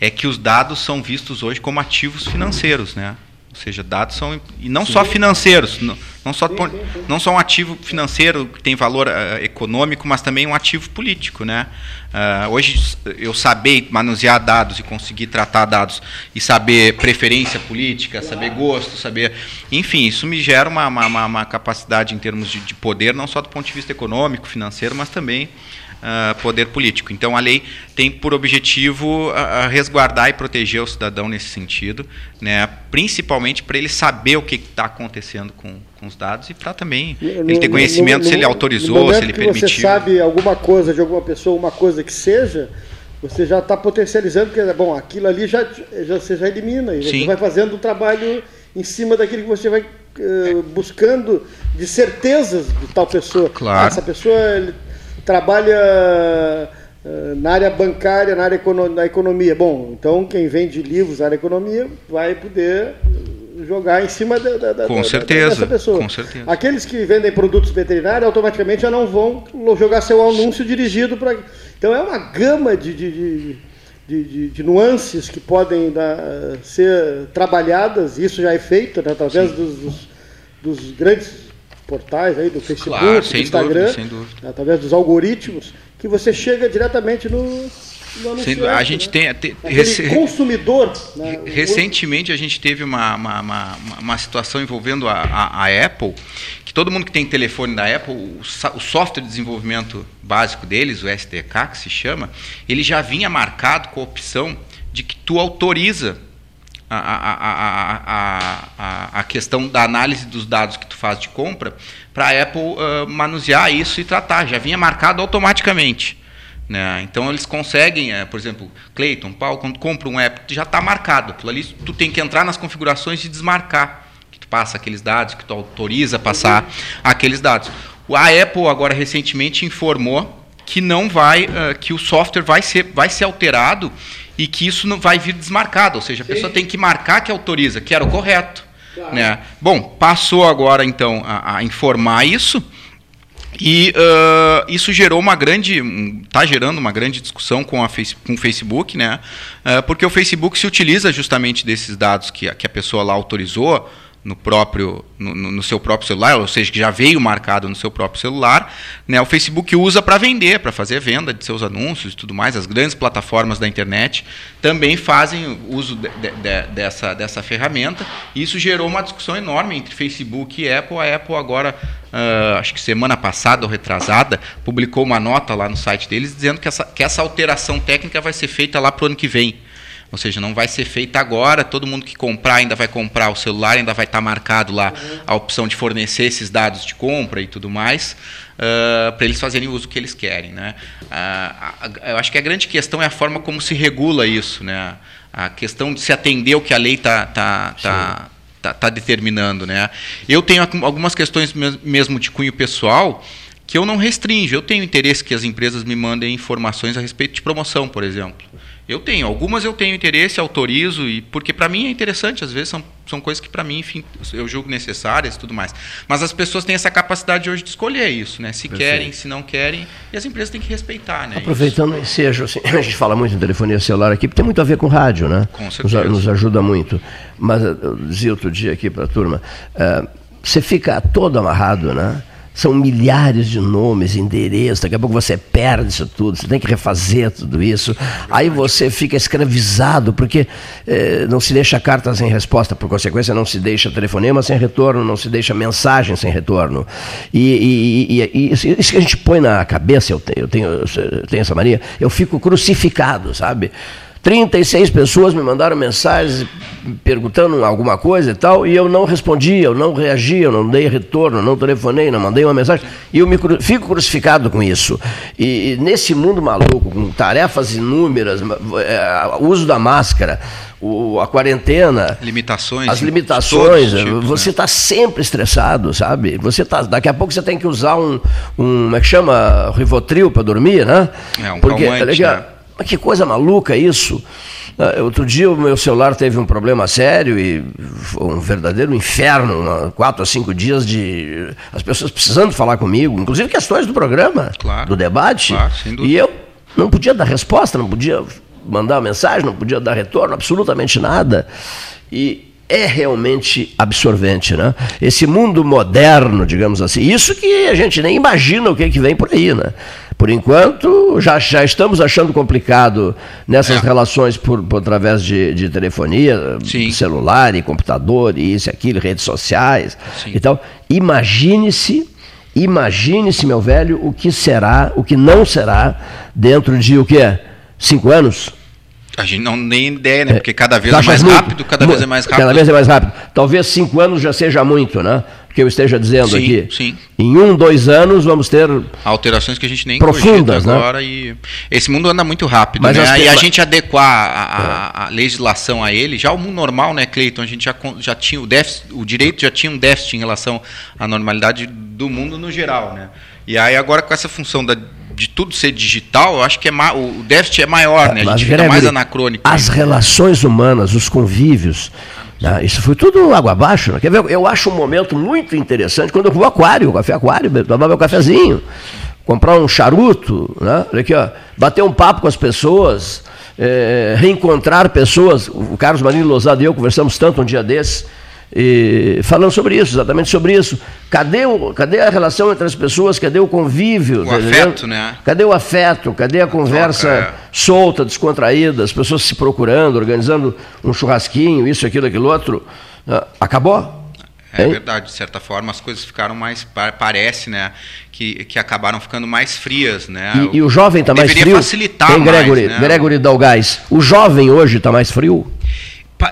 é que os dados são vistos hoje como ativos financeiros, né? Ou seja, dados são e não sim. só financeiros, não, não só sim, sim, não só um ativo financeiro que tem valor uh, econômico, mas também um ativo político, né? Uh, hoje eu saber manusear dados e conseguir tratar dados e saber preferência política, saber gosto, saber, enfim, isso me gera uma, uma, uma capacidade em termos de, de poder, não só do ponto de vista econômico, financeiro, mas também uh, poder político. Então a lei tem por objetivo uh, resguardar e proteger o cidadão nesse sentido, né, principalmente para ele saber o que está acontecendo com, com, os dados e para também no, ele ter conhecimento no, no, se ele autorizou, se ele permitiu. Você sabe alguma coisa de alguma pessoa, uma coisa que seja, você já está potencializando, porque bom, aquilo ali já, já você já elimina e você vai fazendo um trabalho em cima daquilo que você vai uh, buscando de certezas de tal pessoa. Claro. Essa pessoa trabalha uh, na área bancária, na área da economia. Bom, então quem vende livros na área economia vai poder jogar em cima da, da, com da, certeza, dessa pessoa. Com certeza. Aqueles que vendem produtos veterinários automaticamente já não vão jogar seu anúncio dirigido para. Então é uma gama de, de, de, de, de nuances que podem ser trabalhadas, isso já é feito né, através dos, dos, dos grandes portais aí do Facebook, claro, do Instagram, dúvida, dúvida. através dos algoritmos, que você chega diretamente no, no a gente né? tem, tem consumidor. Né? Recentemente a gente teve uma, uma, uma, uma situação envolvendo a, a, a, Apple, que todo mundo que tem telefone da Apple, o, o, software de desenvolvimento básico deles, o SDK que se chama, ele já vinha marcado com a opção de que tu autoriza a, a, a, a, questão da análise dos dados que tu faz de compra para a Apple uh, manusear isso e tratar. Já vinha marcado automaticamente. Né? Então eles conseguem, uh, por exemplo, Clayton, Paulo, quando compra um app, já está marcado. Aquilo ali tu tem que entrar nas configurações e desmarcar. Que tu passa aqueles dados, que tu autoriza passar aqueles dados. A Apple agora recentemente informou que não vai, uh, que o software vai ser, vai ser alterado e que isso não vai vir desmarcado, ou seja, a Sim. pessoa tem que marcar que autoriza, que era o correto. Claro. Né? Bom, passou agora então a, a informar isso e uh, isso gerou uma grande, está gerando uma grande discussão com, a face, com o Facebook, né? Uh, porque o Facebook se utiliza justamente desses dados que, que a pessoa lá autorizou no próprio no, no, seu próprio celular, ou seja, que já veio marcado no seu próprio celular, né, o Facebook usa para vender, para fazer venda de seus anúncios e tudo mais. As grandes plataformas da internet também fazem uso de, de, dessa, dessa ferramenta. Isso gerou uma discussão enorme entre Facebook e Apple. A Apple agora, uh, acho que semana passada ou retrasada, publicou uma nota lá no site deles dizendo que essa, que essa alteração técnica vai ser feita lá para o ano que vem. Ou seja, não vai ser feita agora, todo mundo que comprar ainda vai comprar o celular, ainda vai estar marcado lá a opção de fornecer esses dados de compra e tudo mais, uh, para eles fazerem o uso que eles querem. Né? Uh, eu acho que a grande questão é a forma como se regula isso, né? a questão de se atender ao que a lei está tá, tá, tá, tá, determinando. Né? Eu tenho algumas questões mesmo de cunho pessoal que eu não restringo. Eu tenho interesse que as empresas me mandem informações a respeito de promoção, por exemplo. Eu tenho, algumas eu tenho interesse, autorizo, e porque para mim é interessante, às vezes são, são coisas que para mim, enfim, eu julgo necessárias e tudo mais. Mas as pessoas têm essa capacidade hoje de escolher isso, né? Se Perfeito. querem, se não querem, e as empresas têm que respeitar, né? Aproveitando o ensejo, assim, a gente fala muito em telefonia celular aqui, porque tem muito a ver com rádio, né? Com certeza. Nos, nos ajuda muito. Mas eu dizia outro dia aqui para a turma, uh, você fica todo amarrado, né? São milhares de nomes, endereços, daqui a pouco você perde isso tudo, você tem que refazer tudo isso. Aí você fica escravizado, porque eh, não se deixa carta sem resposta, por consequência, não se deixa telefonema sem retorno, não se deixa mensagem sem retorno. E, e, e, e isso que a gente põe na cabeça, eu tenho, eu tenho, eu tenho essa mania, eu fico crucificado, sabe? 36 pessoas me mandaram mensagens perguntando alguma coisa e tal, e eu não respondi, eu não reagi, eu não dei retorno, não telefonei, não mandei uma mensagem, e eu me cru fico crucificado com isso. E, e, nesse mundo maluco, com tarefas inúmeras, é, uso da máscara, o, a quarentena, limitações, as limitações, tipos, você está né? Tá sempre estressado, sabe? Você tá, daqui a pouco você tem que usar um, um como é que chama, Rivotril para dormir, né? É um Porque, calmante, né? Mas que coisa maluca isso. Ah, outro dia o meu celular teve um problema sério e foi um verdadeiro inferno, quatro a cinco dias de as pessoas precisando falar comigo, inclusive questões do programa, claro, do debate. Claro, e eu não podia dar resposta, não podia mandar mensagem, não podia dar retorno, absolutamente nada. E é realmente absorvente, né? Esse mundo moderno, digamos assim, isso que a gente nem imagina o que, é que vem por aí, né? Por enquanto, já, já estamos achando complicado nessas é. relações por, por através de, de telefonia, Sim. celular e computador, e isso e aquilo, redes sociais Sim. e tal. Imagine-se, imagine-se, meu velho, o que será, o que não será dentro de o quê? Cinco anos? A gente não tem ideia, né? É. Porque cada vez é mais muito, rápido, cada vez é mais rápido. Cada vez é mais rápido. Talvez cinco anos já seja muito, né? Que eu esteja dizendo sim, aqui. Sim. Em um, dois anos vamos ter alterações que a gente nem profundas, né? agora e esse mundo anda muito rápido, Mas né? E a gente adequar a, a, a, legislação a ele, já o mundo normal, né, Cleiton? A gente já, já tinha o déficit, o direito já tinha um déficit em relação à normalidade do mundo no geral, né? E aí agora com essa função da de tudo ser digital, eu acho que é o déficit é maior, né? A gente fica mais anacrônico. As relações humanas, os convívios, né? isso foi tudo água abaixo. Né? Quer ver? Eu acho um momento muito interessante quando eu vou ao aquário, café aquário, tomar meu cafezinho, comprar um charuto, né? Olha aqui, ó, bater um papo com as pessoas, é, reencontrar pessoas. O Carlos Marinho Lozado e eu conversamos tanto um dia desses e, falando sobre isso, exatamente sobre isso. Cadê, o, cadê a relação entre as pessoas? Cadê o convívio? O tá afeto, né? Cadê o afeto? Cadê a, a conversa troca, é. solta, descontraída, as pessoas se procurando, organizando um churrasquinho, isso, aquilo, aquilo outro? Ah, acabou? É hein? verdade, de certa forma as coisas ficaram mais, parece, né, que, que acabaram ficando mais frias, né? E, e o jovem está mais frio? facilitar Tem Gregory, mais, né? Gregory Dalgais, o jovem hoje está mais frio?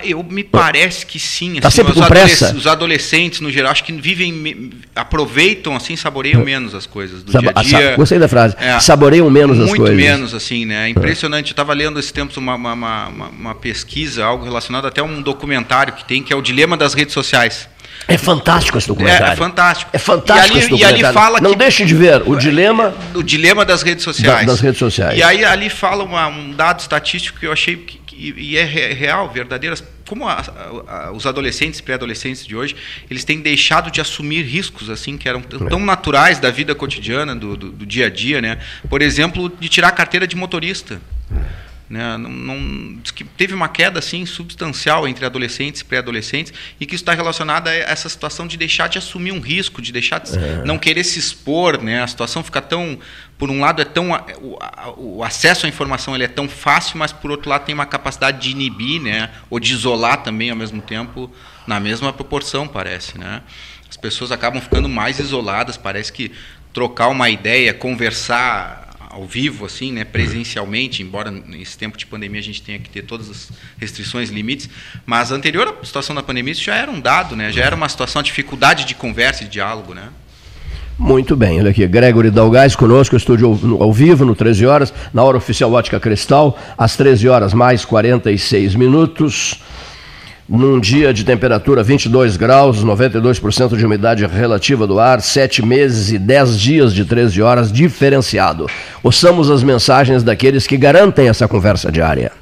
Eu, me parece que sim. Tá assim, sempre com pressa. Os adolescentes, no geral, acho que vivem, aproveitam, assim, saboreiam menos as coisas do Sab dia a dia. Gostei da frase. É, saboreiam menos as coisas. Muito menos, assim, né? É impressionante. Eu estava lendo esse tempo uma, uma, uma, uma, pesquisa, algo relacionado até a um documentário que tem, que é o Dilema das Redes Sociais. É fantástico esse documentário. É, é fantástico. É fantástico e ali, esse documentário. E ali fala Não que, deixe de ver o dilema... O dilema das redes sociais. Da, das redes sociais. E aí ali fala uma, um dado estatístico que eu achei que, e, é real, verdadeiro. Como a, a, os adolescentes e pré-adolescentes de hoje, eles têm deixado de assumir riscos assim que eram tão naturais da vida cotidiana, do, do, do dia a dia, né? Por exemplo, de tirar a carteira de motorista. Né? Não, não, que teve uma queda assim, substancial entre adolescentes e pré-adolescentes e que isso está relacionado a essa situação de deixar de assumir um risco, de deixar de é. não querer se expor. Né? A situação fica tão. Por um lado, é tão o, o, acesso à informação ele é tão fácil, mas por outro lado tem uma capacidade de inibir né? ou de isolar também ao mesmo tempo, na mesma proporção, parece. Né? As pessoas acabam ficando mais isoladas, parece que trocar uma ideia, conversar ao vivo, assim, né, presencialmente, embora nesse tempo de pandemia a gente tenha que ter todas as restrições, limites, mas anterior à situação da pandemia isso já era um dado, né, já era uma situação de dificuldade de conversa e diálogo, né. Muito bem, olha aqui, Gregory Dalgais conosco, estúdio ao, ao vivo, no 13 horas, na hora oficial Ótica Cristal, às 13 horas mais 46 minutos num dia de temperatura 22 graus, 92% de umidade relativa do ar, 7 meses e 10 dias de 13 horas, diferenciado. Ouçamos as mensagens daqueles que garantem essa conversa diária.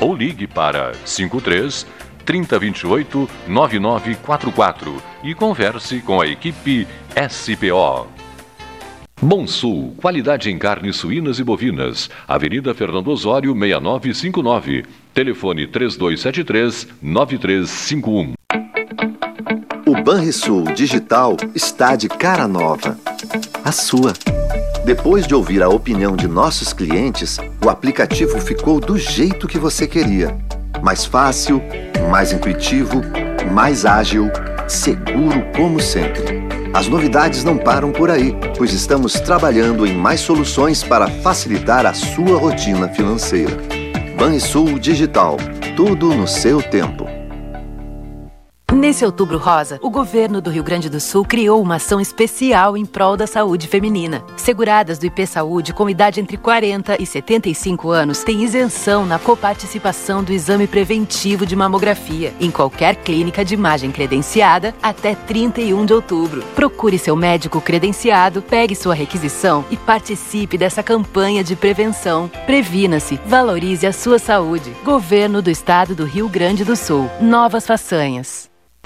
ou ligue para 53 3028 9944 e converse com a equipe SPO. Bom Sul, qualidade em carnes suínas e bovinas. Avenida Fernando Osório, 6959. Telefone 3273-9351. O Banrisul Digital está de cara nova. A sua. Depois de ouvir a opinião de nossos clientes, o aplicativo ficou do jeito que você queria. Mais fácil, mais intuitivo, mais ágil, seguro como sempre. As novidades não param por aí, pois estamos trabalhando em mais soluções para facilitar a sua rotina financeira. Banrisul Digital, tudo no seu tempo. Nesse Outubro Rosa, o governo do Rio Grande do Sul criou uma ação especial em prol da saúde feminina. Seguradas do IP Saúde com idade entre 40 e 75 anos têm isenção na coparticipação do exame preventivo de mamografia em qualquer clínica de imagem credenciada até 31 de outubro. Procure seu médico credenciado, pegue sua requisição e participe dessa campanha de prevenção. Previna-se, valorize a sua saúde. Governo do Estado do Rio Grande do Sul. Novas façanhas.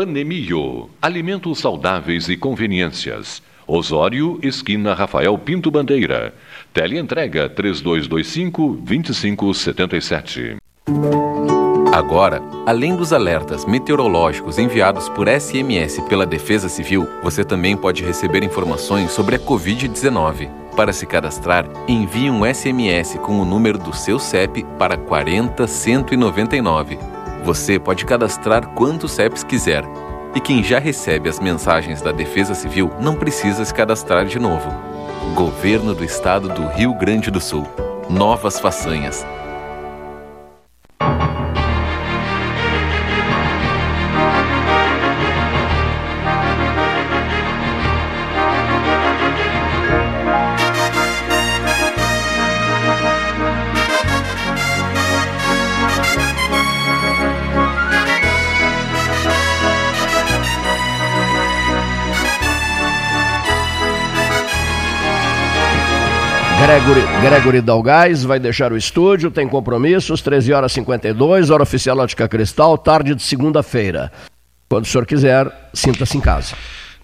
Panemio, alimentos saudáveis e conveniências. Osório, esquina Rafael Pinto Bandeira. Teleentrega 3225-2577. Agora, além dos alertas meteorológicos enviados por SMS pela Defesa Civil, você também pode receber informações sobre a Covid-19. Para se cadastrar, envie um SMS com o número do seu CEP para 40199. Você pode cadastrar quantos CEPs quiser. E quem já recebe as mensagens da Defesa Civil não precisa se cadastrar de novo. Governo do Estado do Rio Grande do Sul. Novas façanhas. Gregory, Gregory vai deixar o estúdio, tem compromissos, 13 horas 52, hora oficial Ótica Cristal, tarde de segunda-feira. Quando o senhor quiser, sinta-se em casa.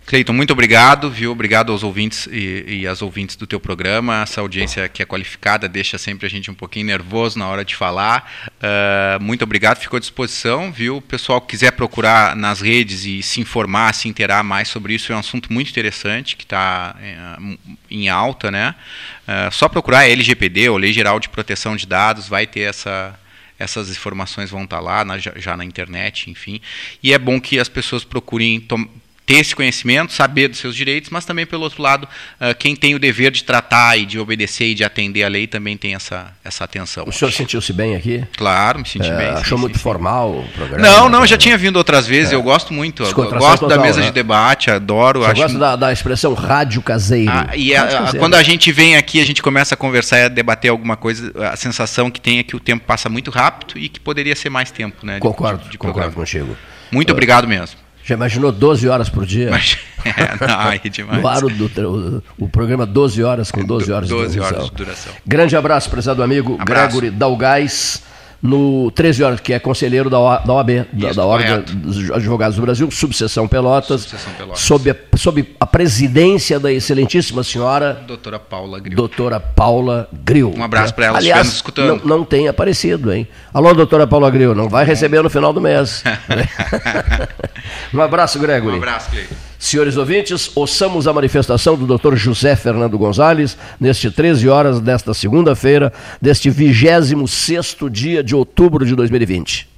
Cleiton, muito obrigado, viu? Obrigado aos ouvintes e, e às ouvintes do teu programa. Essa audiência que é qualificada deixa sempre a gente um pouquinho nervoso na hora de falar. Uh, muito obrigado, ficou à disposição, viu? O pessoal que quiser procurar nas redes e se informar, se interar mais sobre isso, é um assunto muito interessante que está é, em alta, né? Uh, só procurar LGPD, ou Lei Geral de Proteção de Dados, vai ter essa essas informações vão estar lá na, já na internet, enfim. E é bom que as pessoas procurem ter esse conhecimento, saber dos seus direitos, mas também, pelo outro lado, uh, quem tem o dever de tratar e de obedecer e de atender a lei também tem essa, essa atenção. O senhor sentiu-se bem aqui? Claro, me senti é, bem. Achou sim, muito sim, formal sim. o programa? Não, não, já tinha vindo outras vezes, é. eu gosto muito. Eu gosto total, da mesa né? de debate, adoro. Você acho... gosta da, da expressão rádio caseiro. Ah, e a, rádio caseiro. quando a gente vem aqui, a gente começa a conversar e a debater alguma coisa, a sensação que tem é que o tempo passa muito rápido e que poderia ser mais tempo, né? Concordo, de- de concordo contigo. Muito obrigado mesmo. Já imaginou 12 horas por dia? Mas, é, não, é demais. No ar o, do- o, o programa 12 horas com 12 horas 12 de horas duração. de duração. Grande abraço, prezado amigo Abraço. Gregory Dalgais, no 13 horas, que é conselheiro da, O- da OAB, da, Isso, da Ordem dos Advogados do Brasil, subseção Pelotas, Subseção Pelotas. Sob, a, sob a presidência da excelentíssima senhora Doutora Paula Gril. doutora Paula Gril. Um abraço pra ela, se Aliás, escutando. Não, não tem aparecido, hein? Alô, doutora Paula Gril, não vai receber no final do mês. um abraço, Gregory. Um abraço, Cleiton. Senhores ouvintes, ouçamos a manifestação do Dr. José Fernando Gonzalez neste 13 horas desta segunda-feira, deste 26º dia de outubro de 2020.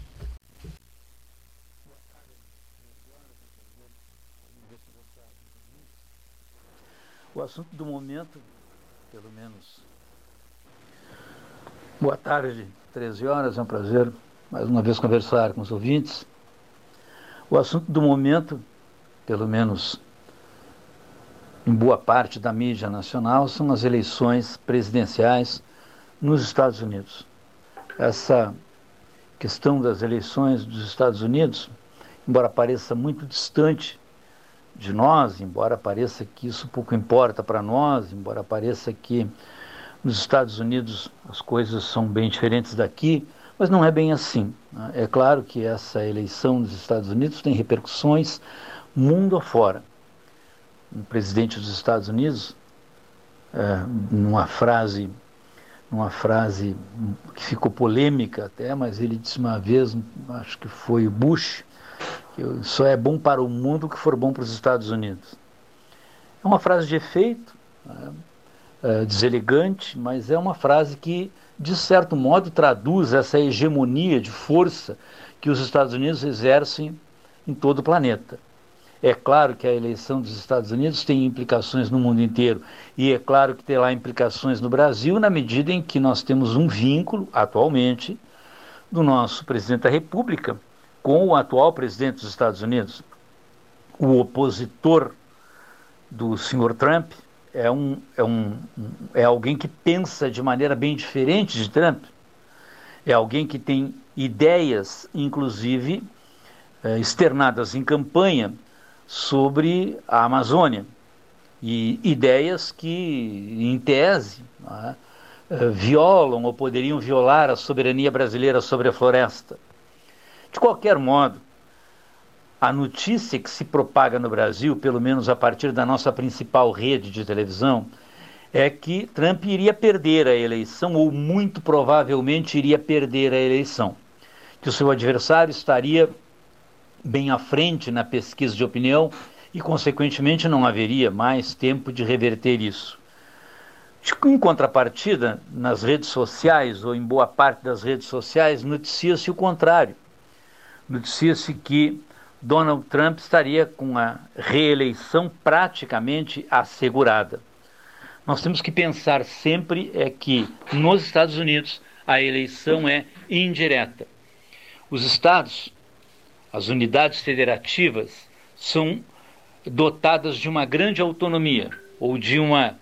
O assunto do momento, pelo menos. Boa tarde, 13 horas, é um prazer mais uma vez conversar com os ouvintes. O assunto do momento, pelo menos em boa parte da mídia nacional, são as eleições presidenciais nos Estados Unidos. Essa questão das eleições dos Estados Unidos, embora pareça muito distante de nós, embora pareça que isso pouco importa para nós, embora pareça que nos Estados Unidos as coisas são bem diferentes daqui, mas não é bem assim. né? É claro que essa eleição dos Estados Unidos tem repercussões mundo afora. O presidente dos Estados Unidos, é, numa frase, numa frase que ficou polêmica até, mas ele disse uma vez, acho que foi o Bush, que só é bom para o mundo o que for bom para os Estados Unidos. É uma frase de efeito, né, é, deselegante, mas é uma frase que, de certo modo, traduz essa hegemonia de força que os Estados Unidos exercem em todo o planeta. É claro que a eleição dos Estados Unidos tem implicações no mundo inteiro, e é claro que terá implicações no Brasil, na medida em que nós temos um vínculo, atualmente, do nosso presidente da República com o atual presidente dos Estados Unidos. O opositor do senhor Trump é, um, é, um, é alguém que pensa de maneira bem diferente de Trump. É alguém que tem ideias, inclusive, eh, externadas em campanha sobre a Amazônia. E ideias que, em tese, né, eh, violam ou poderiam violar a soberania brasileira sobre a floresta. De qualquer modo, a notícia que se propaga no Brasil, pelo menos a partir da nossa principal rede de televisão, é que Trump iria perder a eleição, ou muito provavelmente iria perder a eleição. Que o seu adversário estaria bem à frente na pesquisa de opinião e, consequentemente, não haveria mais tempo de reverter isso. Em contrapartida, nas redes sociais, ou em boa parte das redes sociais, noticia-se o contrário. Noticia-se que Donald Trump estaria com a reeleição praticamente assegurada. Nós temos que pensar sempre é que nos Estados Unidos a eleição é indireta. Os estados, as unidades federativas, são dotadas de uma grande autonomia ou de uma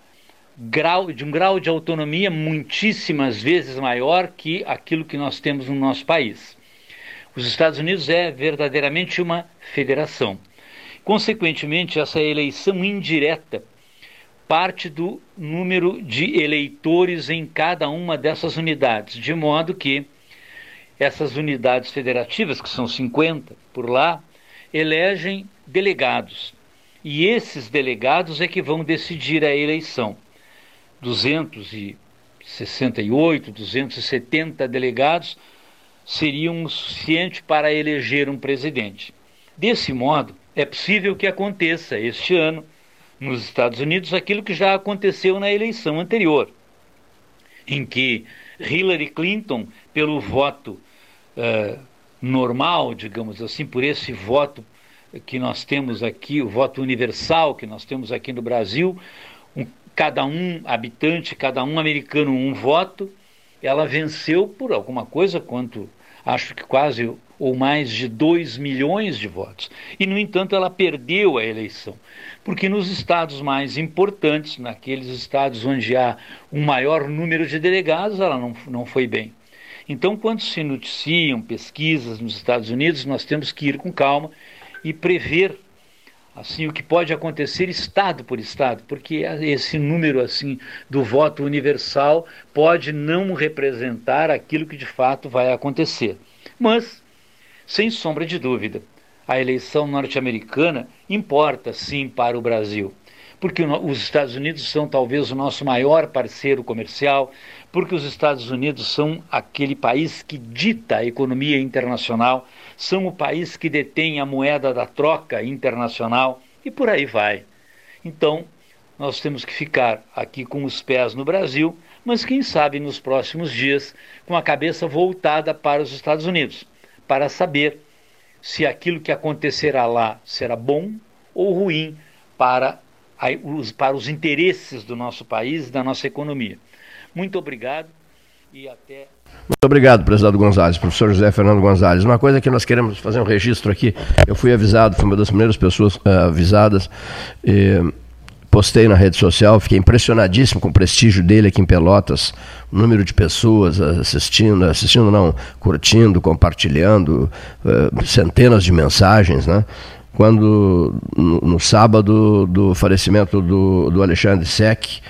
grau de um grau de autonomia muitíssimas vezes maior que aquilo que nós temos no nosso país. Os Estados Unidos é verdadeiramente uma federação. Consequentemente, essa eleição indireta parte do número de eleitores em cada uma dessas unidades, de modo que essas unidades federativas, que são 50 por lá, elegem delegados. E esses delegados é que vão decidir a eleição. 268, 270 delegados seriam o suficiente para eleger um presidente. Desse modo, é possível que aconteça este ano, nos Estados Unidos, aquilo que já aconteceu na eleição anterior, em que Hillary Clinton, pelo voto uh, normal, digamos assim, por esse voto que nós temos aqui, o voto universal que nós temos aqui no Brasil, um, cada um habitante, cada um americano um voto, ela venceu por alguma coisa, quanto acho que quase ou mais de 2 milhões de votos. E, no entanto, ela perdeu a eleição, porque nos estados mais importantes, naqueles estados onde há um maior número de delegados, ela não, não foi bem. Então, quando se noticiam pesquisas nos Estados Unidos, nós temos que ir com calma e prever assim o que pode acontecer estado por estado, porque esse número assim do voto universal pode não representar aquilo que de fato vai acontecer. Mas, sem sombra de dúvida, a eleição norte-americana importa sim para o Brasil porque os Estados Unidos são talvez o nosso maior parceiro comercial, porque os Estados Unidos são aquele país que dita a economia internacional, são o país que detém a moeda da troca internacional e por aí vai. Então, nós temos que ficar aqui com os pés no Brasil, mas quem sabe nos próximos dias com a cabeça voltada para os Estados Unidos, para saber se aquilo que acontecerá lá será bom ou ruim para para os interesses do nosso país e da nossa economia. Muito obrigado e até. Muito obrigado, presidente Gonzalez, professor José Fernando Gonzalez. Uma coisa que nós queremos fazer um registro aqui, eu fui avisado, fui uma das primeiras pessoas uh, avisadas, postei na rede social, fiquei impressionadíssimo com o prestígio dele aqui em Pelotas, o número de pessoas assistindo, assistindo não, curtindo, compartilhando, uh, centenas de mensagens, né? Quando no, no sábado do falecimento do, do Alexandre Sec,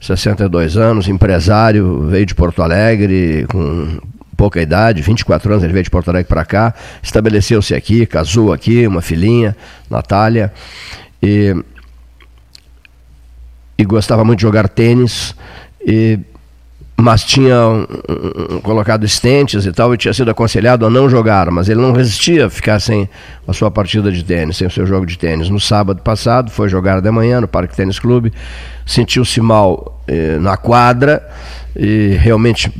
62 anos, empresário, veio de Porto Alegre com pouca idade, 24 anos, ele veio de Porto Alegre para cá, estabeleceu-se aqui, casou aqui, uma filhinha, Natália, e, e gostava muito de jogar tênis, e mas tinha um, um, colocado estentes e tal, e tinha sido aconselhado a não jogar, mas ele não resistia a ficar sem a sua partida de tênis, sem o seu jogo de tênis. No sábado passado, foi jogar de manhã no Parque Tênis Clube, sentiu-se mal eh, na quadra, e realmente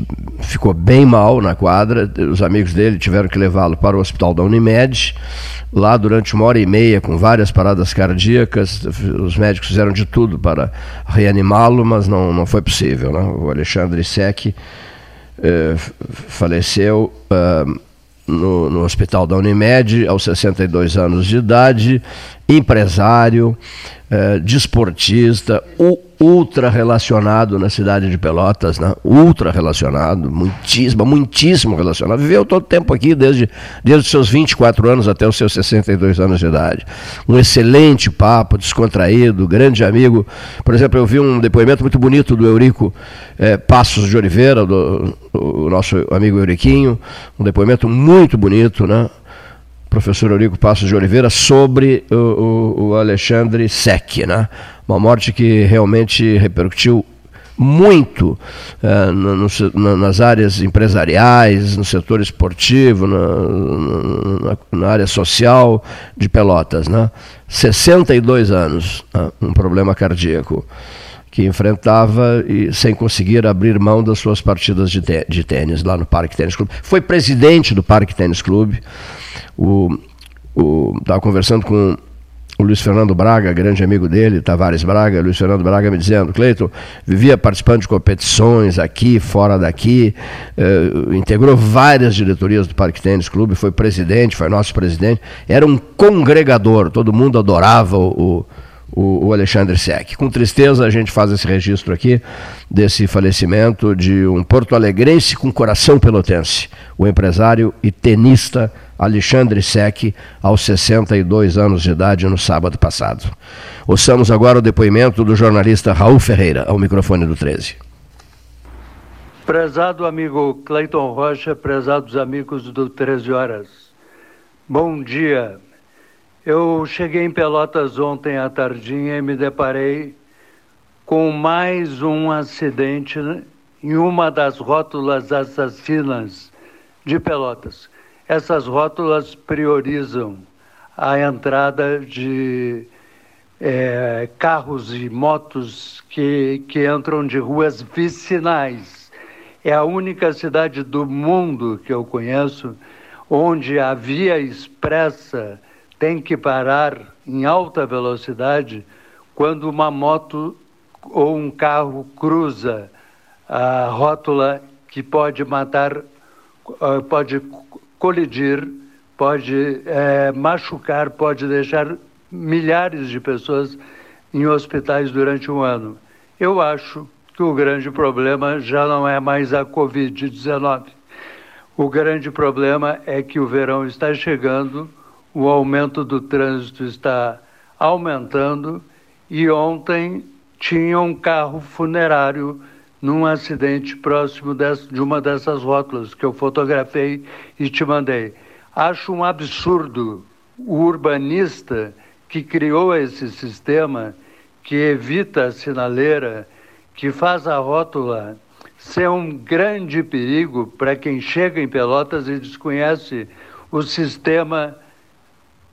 ficou bem mal na quadra. Os amigos dele tiveram que levá-lo para o hospital da Unimed lá durante uma hora e meia com várias paradas cardíacas. Os médicos fizeram de tudo para reanimá-lo, mas não, não foi possível. Né? O Alexandre Sec eh, faleceu eh, no, no hospital da Unimed aos 62 anos de idade, empresário, eh, desportista, ultra relacionado na cidade de Pelotas, né? ultra relacionado, muitíssimo, muitíssimo relacionado. Viveu todo o tempo aqui, desde, desde os seus 24 anos até os seus 62 anos de idade. Um excelente papo, descontraído, grande amigo. Por exemplo, eu vi um depoimento muito bonito do Eurico eh, Passos de Oliveira, do, do nosso amigo Euriquinho, um depoimento muito bonito, né? Professor Eurico Passos de Oliveira sobre o, o, o Alexandre Sec, né? Uma morte que realmente repercutiu muito uh, no, no, nas áreas empresariais, no setor esportivo, na, na, na, área social de Pelotas. Né? 62 anos, uh, um problema cardíaco que enfrentava e sem conseguir abrir mão das suas partidas de, de tênis lá no Parque Tênis Clube. Foi presidente do Parque Tênis Clube. Estava conversando com o Luiz Fernando Braga, grande amigo dele, Tavares Braga, Luiz Fernando Braga me dizendo, Cleiton, vivia participando de competições aqui, fora daqui, eh, integrou várias diretorias do Parque Tênis Clube, foi presidente, foi nosso presidente, era um congregador, todo mundo adorava o, o, o Alexandre Sec. Com tristeza a gente faz esse registro aqui desse falecimento de um porto-alegrense com coração pelotense, o empresário e tenista Alexandre Sec, aos 62 anos de idade, no sábado passado. Ouçamos agora o depoimento do jornalista Raul Ferreira, ao microfone do 13. Prezado amigo Cleiton Rocha, prezados amigos do 13 Horas, bom dia. Eu cheguei em Pelotas ontem à tardinha e me deparei com mais um acidente em uma das rótulas assassinas de Pelotas. Essas rótulas priorizam a entrada de é, carros e motos que, que entram de ruas vicinais. É a única cidade do mundo que eu conheço onde a via expressa tem que parar em alta velocidade quando uma moto ou um carro cruza a rótula que pode matar, ah, pode colidir, pode é, machucar, pode deixar milhares de pessoas em hospitais durante um ano. Eu acho que o grande problema já não é mais a Covid-19. O grande problema é que o verão está chegando, o aumento do trânsito está aumentando e ontem tinha um carro funerário num acidente próximo de uma dessas rótulas que eu fotografei e te mandei. Acho um absurdo o urbanista que criou esse sistema, que evita a sinaleira, que faz a rótula ser um grande perigo para quem chega em Pelotas e desconhece o sistema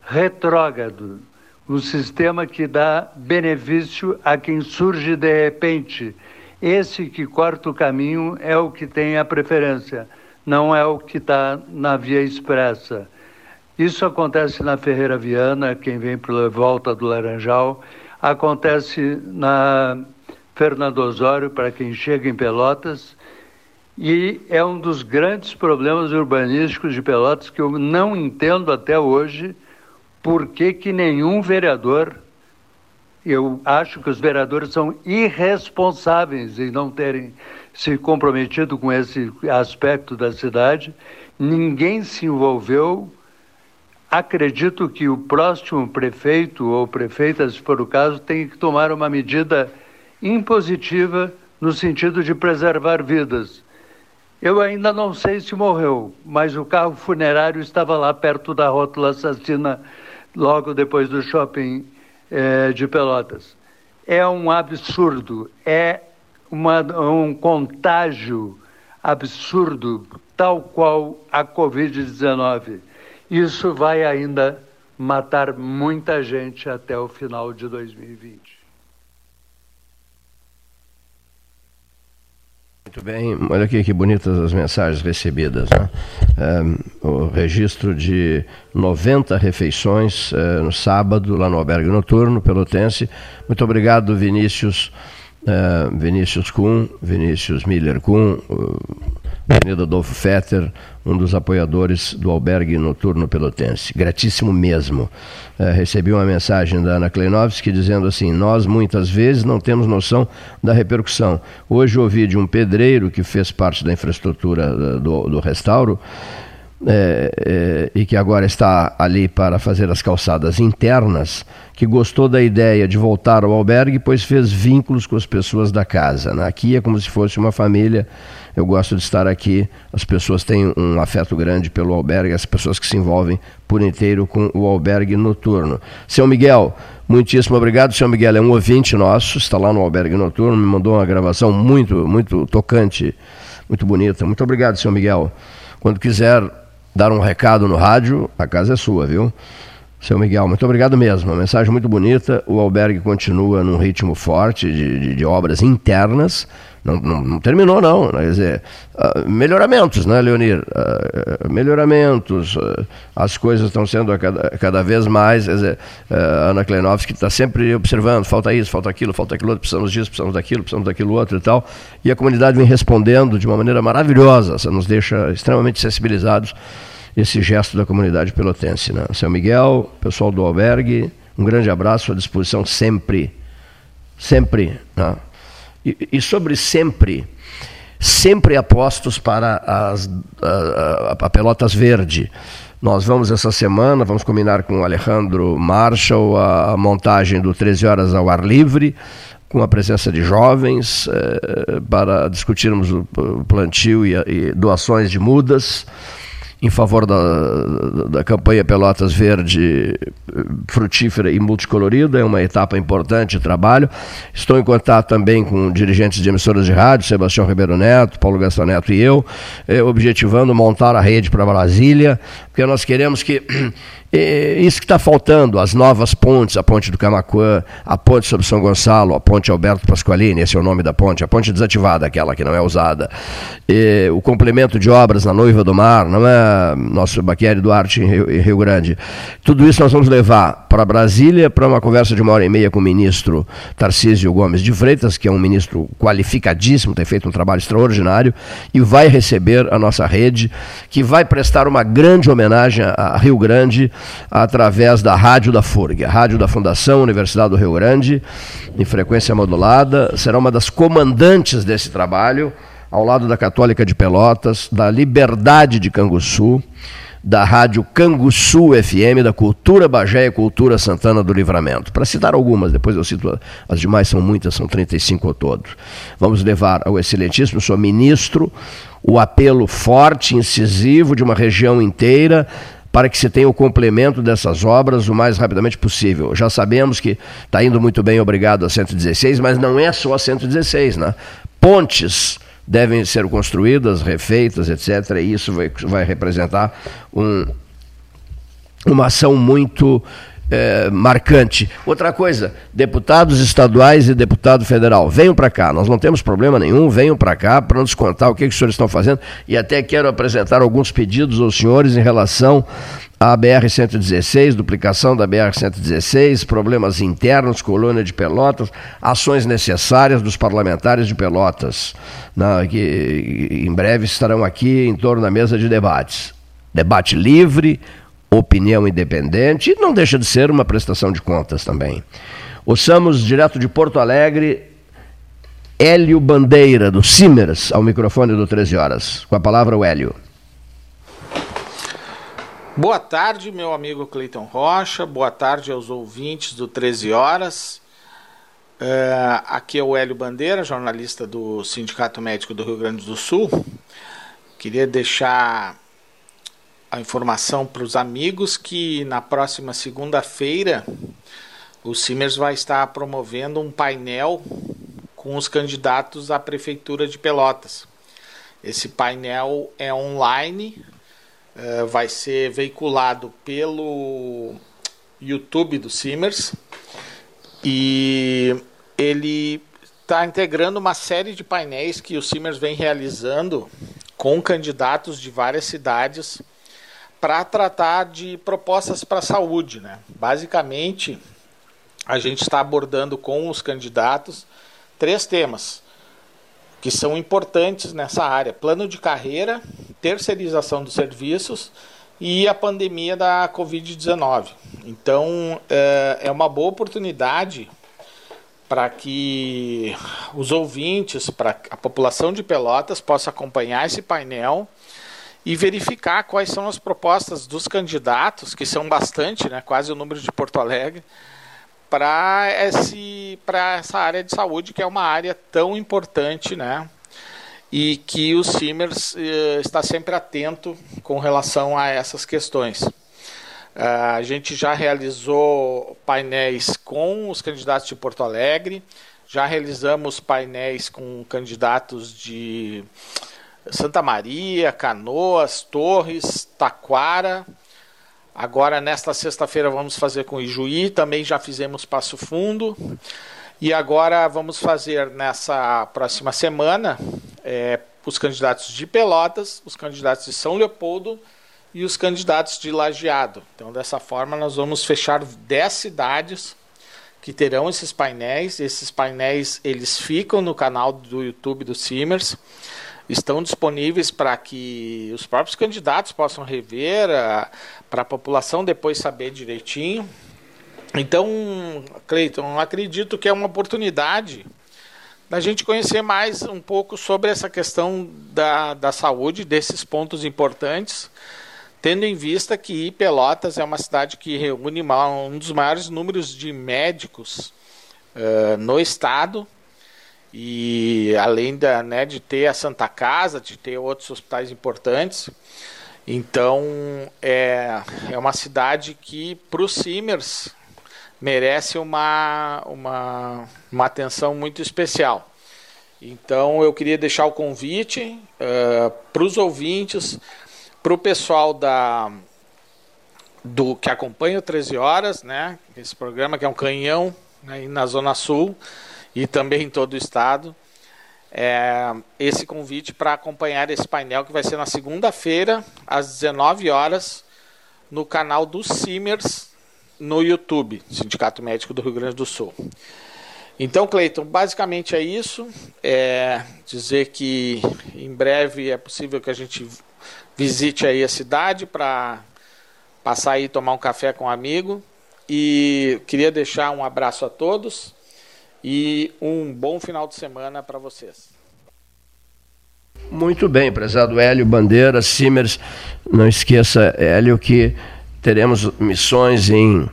retrógrado, o sistema que dá benefício a quem surge de repente esse que corta o caminho é o que tem a preferência, não é o que está na via expressa. Isso acontece na Ferreira Viana, quem vem pela volta do Laranjal, acontece na Fernando Osório, para quem chega em Pelotas, e é um dos grandes problemas urbanísticos de Pelotas que eu não entendo até hoje por que, que nenhum vereador eu acho que os vereadores são irresponsáveis em não terem se comprometido com esse aspecto da cidade. Ninguém se envolveu. Acredito que o próximo prefeito ou prefeita, se for o caso, tem que tomar uma medida impositiva no sentido de preservar vidas. Eu ainda não sei se morreu, mas o carro funerário estava lá perto da rótula assassina logo depois do shopping é, de Pelotas. É um absurdo, é uma, um contágio absurdo, tal qual a Covid-19. Isso vai ainda matar muita gente até o final de 2020. Muito bem, olha aqui que bonitas as mensagens recebidas. Né? É, o registro de 90 refeições é, no sábado, lá no albergue noturno, Pelotense. Muito obrigado, Vinícius, é, Vinícius Kuhn, Vinícius Miller Kuhn, Avenida Adolfo Fetter, um dos apoiadores do albergue noturno pelotense. Gratíssimo mesmo. É, recebi uma mensagem da Ana Kleinovski dizendo assim: Nós muitas vezes não temos noção da repercussão. Hoje ouvi de um pedreiro que fez parte da infraestrutura do, do restauro é, é, e que agora está ali para fazer as calçadas internas, que gostou da ideia de voltar ao albergue, pois fez vínculos com as pessoas da casa. Né? Aqui é como se fosse uma família. Eu gosto de estar aqui. As pessoas têm um afeto grande pelo albergue, as pessoas que se envolvem por inteiro com o albergue noturno. Seu Miguel, muitíssimo obrigado. Seu Miguel é um ouvinte nosso, está lá no albergue noturno, me mandou uma gravação muito, muito tocante, muito bonita. Muito obrigado, seu Miguel. Quando quiser dar um recado no rádio, a casa é sua, viu? Seu Miguel, muito obrigado mesmo. Uma mensagem muito bonita. O albergue continua num ritmo forte de, de, de obras internas. Não, não, não, terminou, não. Quer dizer, uh, melhoramentos, né, Leonir? Uh, melhoramentos. Uh, as coisas estão sendo cada, cada vez mais. Quer dizer, a Ana Kleinovski está sempre observando: falta isso, falta aquilo, falta aquilo outro, precisamos disso, precisamos daquilo, precisamos daquilo outro e tal. E a comunidade vem respondendo de uma maneira maravilhosa. Isso nos deixa extremamente sensibilizados esse gesto da comunidade pelotense. Né? Seu Miguel, pessoal do albergue, um grande abraço à disposição sempre. Sempre. Né? E, sobre sempre, sempre apostos para as, a, a, a, Pelotas Verde. Nós vamos essa semana, vamos combinar com o Alejandro Marshall a, montagem do 13 Horas ao Ar Livre, com a presença de jovens, eh, para discutirmos o plantio e, e doações de mudas em favor da, da campanha Pelotas Verde frutífera e multicolorida, é uma etapa importante de trabalho. Estou em contato também com dirigentes de emissoras de rádio, Sebastião Ribeiro Neto, Paulo Gastão Neto e eu, eh, objetivando montar a rede para Brasília, porque nós queremos que isso que está faltando, as novas pontes, a ponte do Camacuã, a ponte sobre São Gonçalo, a ponte Alberto Pasqualini, esse é o nome da ponte, a ponte desativada, aquela que não é usada, e, o complemento de obras na Noiva do Mar, não é nosso Baquieri Duarte em Rio, em Rio Grande. Tudo isso nós vamos levar para Brasília para uma conversa de uma hora e meia com o ministro Tarcísio Gomes de Freitas, que é um ministro qualificadíssimo, tem feito um trabalho extraordinário, e vai receber a nossa rede, que vai prestar uma grande homenagem a Rio Grande através da Rádio da FURG, a Rádio da Fundação Universidade do Rio Grande, em frequência modulada, será uma das comandantes desse trabalho, ao lado da Católica de Pelotas, da Liberdade de Canguçu, da Rádio Canguçu FM, da Cultura Bagé e Cultura Santana do Livramento. Para citar algumas, depois eu cito as demais, são muitas, são 35 ao todo. Vamos levar ao excelentíssimo senhor ministro o apelo forte, incisivo de uma região inteira para que se tenha o complemento dessas obras o mais rapidamente possível. Já sabemos que está indo muito bem, obrigado a 116, mas não é só a 116, né? Pontes devem ser construídas, refeitas, etc. E isso vai, vai representar um, uma ação muito é, marcante. Outra coisa, deputados estaduais e deputado federal, venham para cá, nós não temos problema nenhum, venham para cá para nos contar o que, que os senhores estão fazendo e até quero apresentar alguns pedidos aos senhores em relação à BR-116, duplicação da BR-116, problemas internos, colônia de Pelotas, ações necessárias dos parlamentares de Pelotas, na, que em breve estarão aqui em torno da mesa de debates. Debate livre, opinião independente não deixa de ser uma prestação de contas também. Ouçamos direto de Porto Alegre Hélio Bandeira, do Simers, ao microfone do 13 Horas. Com a palavra, o Hélio. Boa tarde, meu amigo Cleiton Rocha. Boa tarde aos ouvintes do 13 Horas. É, aqui é o Hélio Bandeira, jornalista do Sindicato Médico do Rio Grande do Sul. Queria deixar a informação para os amigos que na próxima segunda-feira o Simers vai estar promovendo um painel com os candidatos à prefeitura de Pelotas. Esse painel é online, uh, vai ser veiculado pelo YouTube do Simers e ele está integrando uma série de painéis que o Simers vem realizando com candidatos de várias cidades para tratar de propostas para a saúde. Né? Basicamente, a gente está abordando com os candidatos três temas que são importantes nessa área: plano de carreira, terceirização dos serviços e a pandemia da Covid-19. Então, é, é uma boa oportunidade para que os ouvintes, para a população de Pelotas possa acompanhar esse painel e verificar quais são as propostas dos candidatos, que são bastante, né, quase o número de Porto Alegre, para essa área de saúde, que é uma área tão importante, né? E que o Simers eh, está sempre atento com relação a essas questões. Uh, a gente já realizou painéis com os candidatos de Porto Alegre, já realizamos painéis com candidatos de Santa Maria, Canoas, Torres, Taquara. Agora, nesta sexta-feira, vamos fazer com Ijuí, também já fizemos Passo Fundo. E agora vamos fazer nessa próxima semana é, os candidatos de Pelotas, os candidatos de São Leopoldo e os candidatos de Lajeado. Então, dessa forma, nós vamos fechar 10 cidades que terão esses painéis. Esses painéis eles ficam no canal do YouTube do Simers, estão disponíveis para que os próprios candidatos possam rever, para a população depois saber direitinho. Então, Cleiton, acredito que é uma oportunidade da gente conhecer mais um pouco sobre essa questão da, da saúde, desses pontos importantes tendo em vista que Pelotas é uma cidade que reúne um dos maiores números de médicos uh, no estado e além da, né, de ter a Santa Casa, de ter outros hospitais importantes, então é, é uma cidade que para os Simers merece uma, uma, uma atenção muito especial. Então eu queria deixar o convite uh, para os ouvintes para o pessoal da do que acompanha o 13 horas, né? Esse programa que é um canhão né, na Zona Sul e também em todo o estado. É, esse convite para acompanhar esse painel que vai ser na segunda-feira, às 19 horas, no canal do Simers no YouTube, Sindicato Médico do Rio Grande do Sul. Então, Cleiton, basicamente é isso. É dizer que em breve é possível que a gente visite aí a cidade para passar aí tomar um café com um amigo. E queria deixar um abraço a todos e um bom final de semana para vocês. Muito bem, prezado Hélio Bandeira, Simers. Não esqueça, Hélio, que teremos missões em,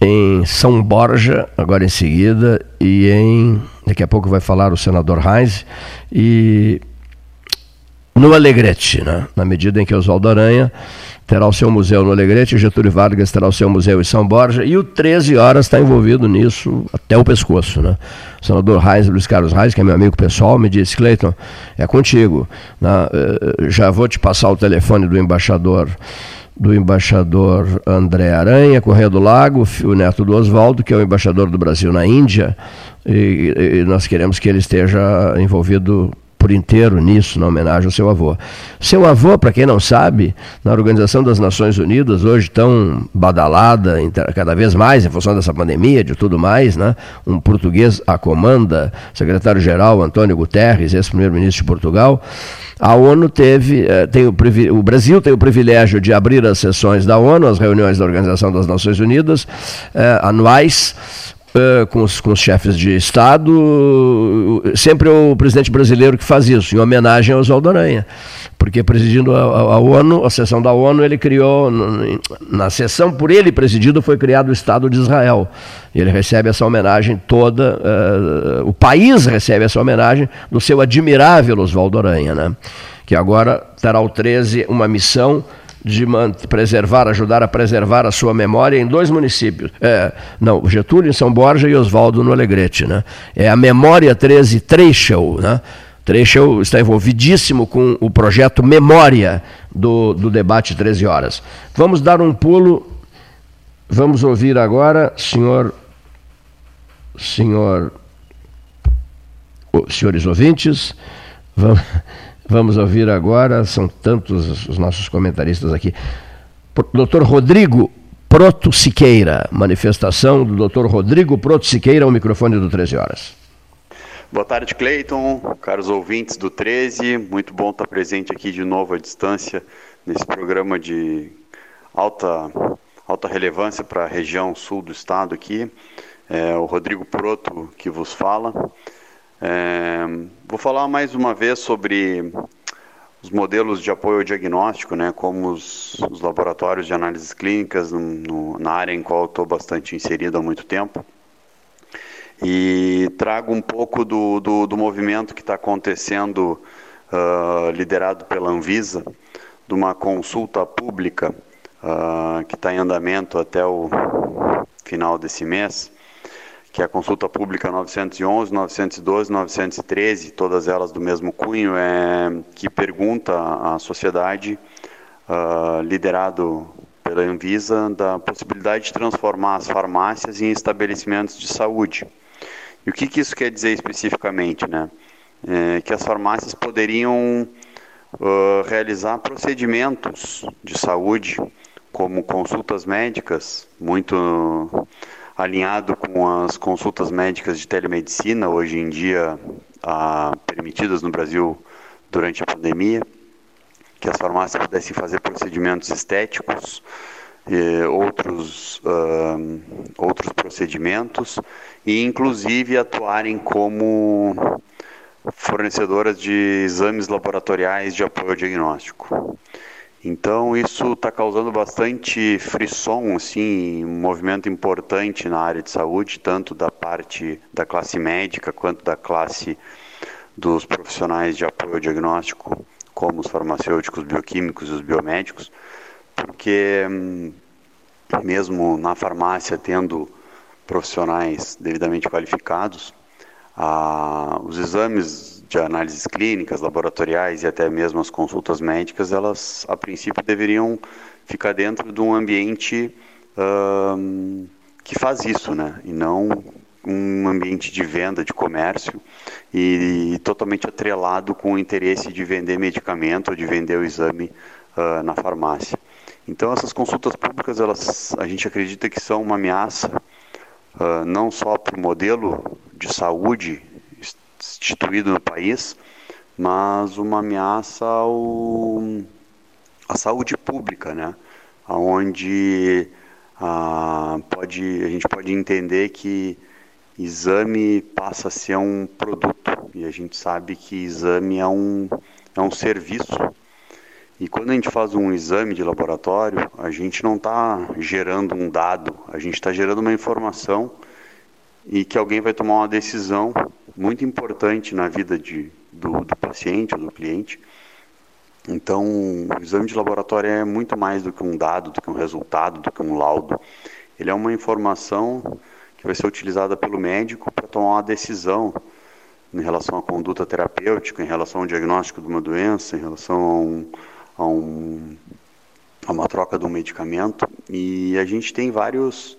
em São Borja, agora em seguida, e em. Daqui a pouco vai falar o senador Reis. E no Alegrete, né? na medida em que Oswaldo Aranha terá o seu museu no Alegrete, Getúlio Vargas terá o seu museu em São Borja, e o 13 Horas está envolvido nisso até o pescoço. Né? O senador Reis, Luiz Carlos Reis, que é meu amigo pessoal, me disse, Cleiton, é contigo. Né? Eh, já vou te passar o telefone do embaixador do embaixador André Aranha, Correia do Lago, o neto do Oswaldo, que é o embaixador do Brasil na Índia, e, e nós queremos que ele esteja envolvido por inteiro nisso, na homenagem ao seu avô. Seu avô, para quem não sabe, na Organização das Nações Unidas, hoje tão badalada, cada vez mais em função dessa pandemia, de tudo mais, né? um português a comanda, secretário-geral Antônio Guterres, ex-primeiro-ministro de Portugal, a ONU teve, eh, tem o, o, Brasil tem o privilégio de abrir as sessões da ONU, as reuniões da Organização das Nações Unidas, eh, anuais, Uh, com, os, com os chefes de Estado, sempre é o presidente brasileiro que faz isso, em homenagem ao Oswaldo Aranha. Porque presidindo a, a, ONU, a sessão da ONU, ele criou, na sessão por ele presidido, foi criado o Estado de Israel. Ele recebe essa homenagem toda, uh, o país recebe essa homenagem do seu admirável Oswaldo Aranha, né? que agora terá o 13 uma missão de preservar, ajudar a preservar a sua memória em dois municípios. É, não, Getúlio em São Borja e Oswaldo no Alegrete. Né? É a Memória 13 Treichel. Né? Está envolvidíssimo com o projeto Memória do, do debate 13 horas. Vamos dar um pulo. Vamos ouvir agora, senhor. Senhor. Senhores ouvintes, vamos. Vamos ouvir agora, são tantos os nossos comentaristas aqui. Dr. Rodrigo Proto Siqueira, manifestação do Dr. Rodrigo Proto Siqueira ao microfone do 13 horas. Boa tarde, Cleiton, caros ouvintes do 13. Muito bom estar presente aqui de novo à distância nesse programa de alta, alta relevância para a região sul do estado aqui. É o Rodrigo Proto que vos fala. É, vou falar mais uma vez sobre os modelos de apoio ao diagnóstico, né, como os, os laboratórios de análises clínicas, no, no, na área em qual estou bastante inserido há muito tempo. E trago um pouco do, do, do movimento que está acontecendo, uh, liderado pela Anvisa, de uma consulta pública uh, que está em andamento até o final desse mês, que é a consulta pública 911, 912, 913, todas elas do mesmo cunho, é, que pergunta à sociedade, uh, liderado pela Anvisa, da possibilidade de transformar as farmácias em estabelecimentos de saúde. E o que, que isso quer dizer especificamente? Né? É, que as farmácias poderiam uh, realizar procedimentos de saúde, como consultas médicas, muito alinhado com as consultas médicas de telemedicina, hoje em dia ah, permitidas no Brasil durante a pandemia, que as farmácias pudessem fazer procedimentos estéticos, outros, uh, outros procedimentos, e inclusive atuarem como fornecedoras de exames laboratoriais de apoio ao diagnóstico. Então isso está causando bastante frisson, assim, um movimento importante na área de saúde, tanto da parte da classe médica quanto da classe dos profissionais de apoio ao diagnóstico, como os farmacêuticos, bioquímicos e os biomédicos, porque hum, mesmo na farmácia tendo profissionais devidamente qualificados, ah, os exames de análises clínicas, laboratoriais e até mesmo as consultas médicas, elas a princípio deveriam ficar dentro de um ambiente um, que faz isso, né? E não um ambiente de venda, de comércio e, e totalmente atrelado com o interesse de vender medicamento ou de vender o exame uh, na farmácia. Então essas consultas públicas, elas, a gente acredita que são uma ameaça uh, não só para o modelo de saúde instituído no país, mas uma ameaça ao, à saúde pública, né? Onde ah, pode, a gente pode entender que exame passa a ser um produto e a gente sabe que exame é um, é um serviço. E quando a gente faz um exame de laboratório, a gente não está gerando um dado, a gente está gerando uma informação e que alguém vai tomar uma decisão muito importante na vida de, do, do paciente ou do cliente. Então, o exame de laboratório é muito mais do que um dado, do que um resultado, do que um laudo. Ele é uma informação que vai ser utilizada pelo médico para tomar uma decisão em relação à conduta terapêutica, em relação ao diagnóstico de uma doença, em relação a, um, a, um, a uma troca de um medicamento. E a gente tem vários,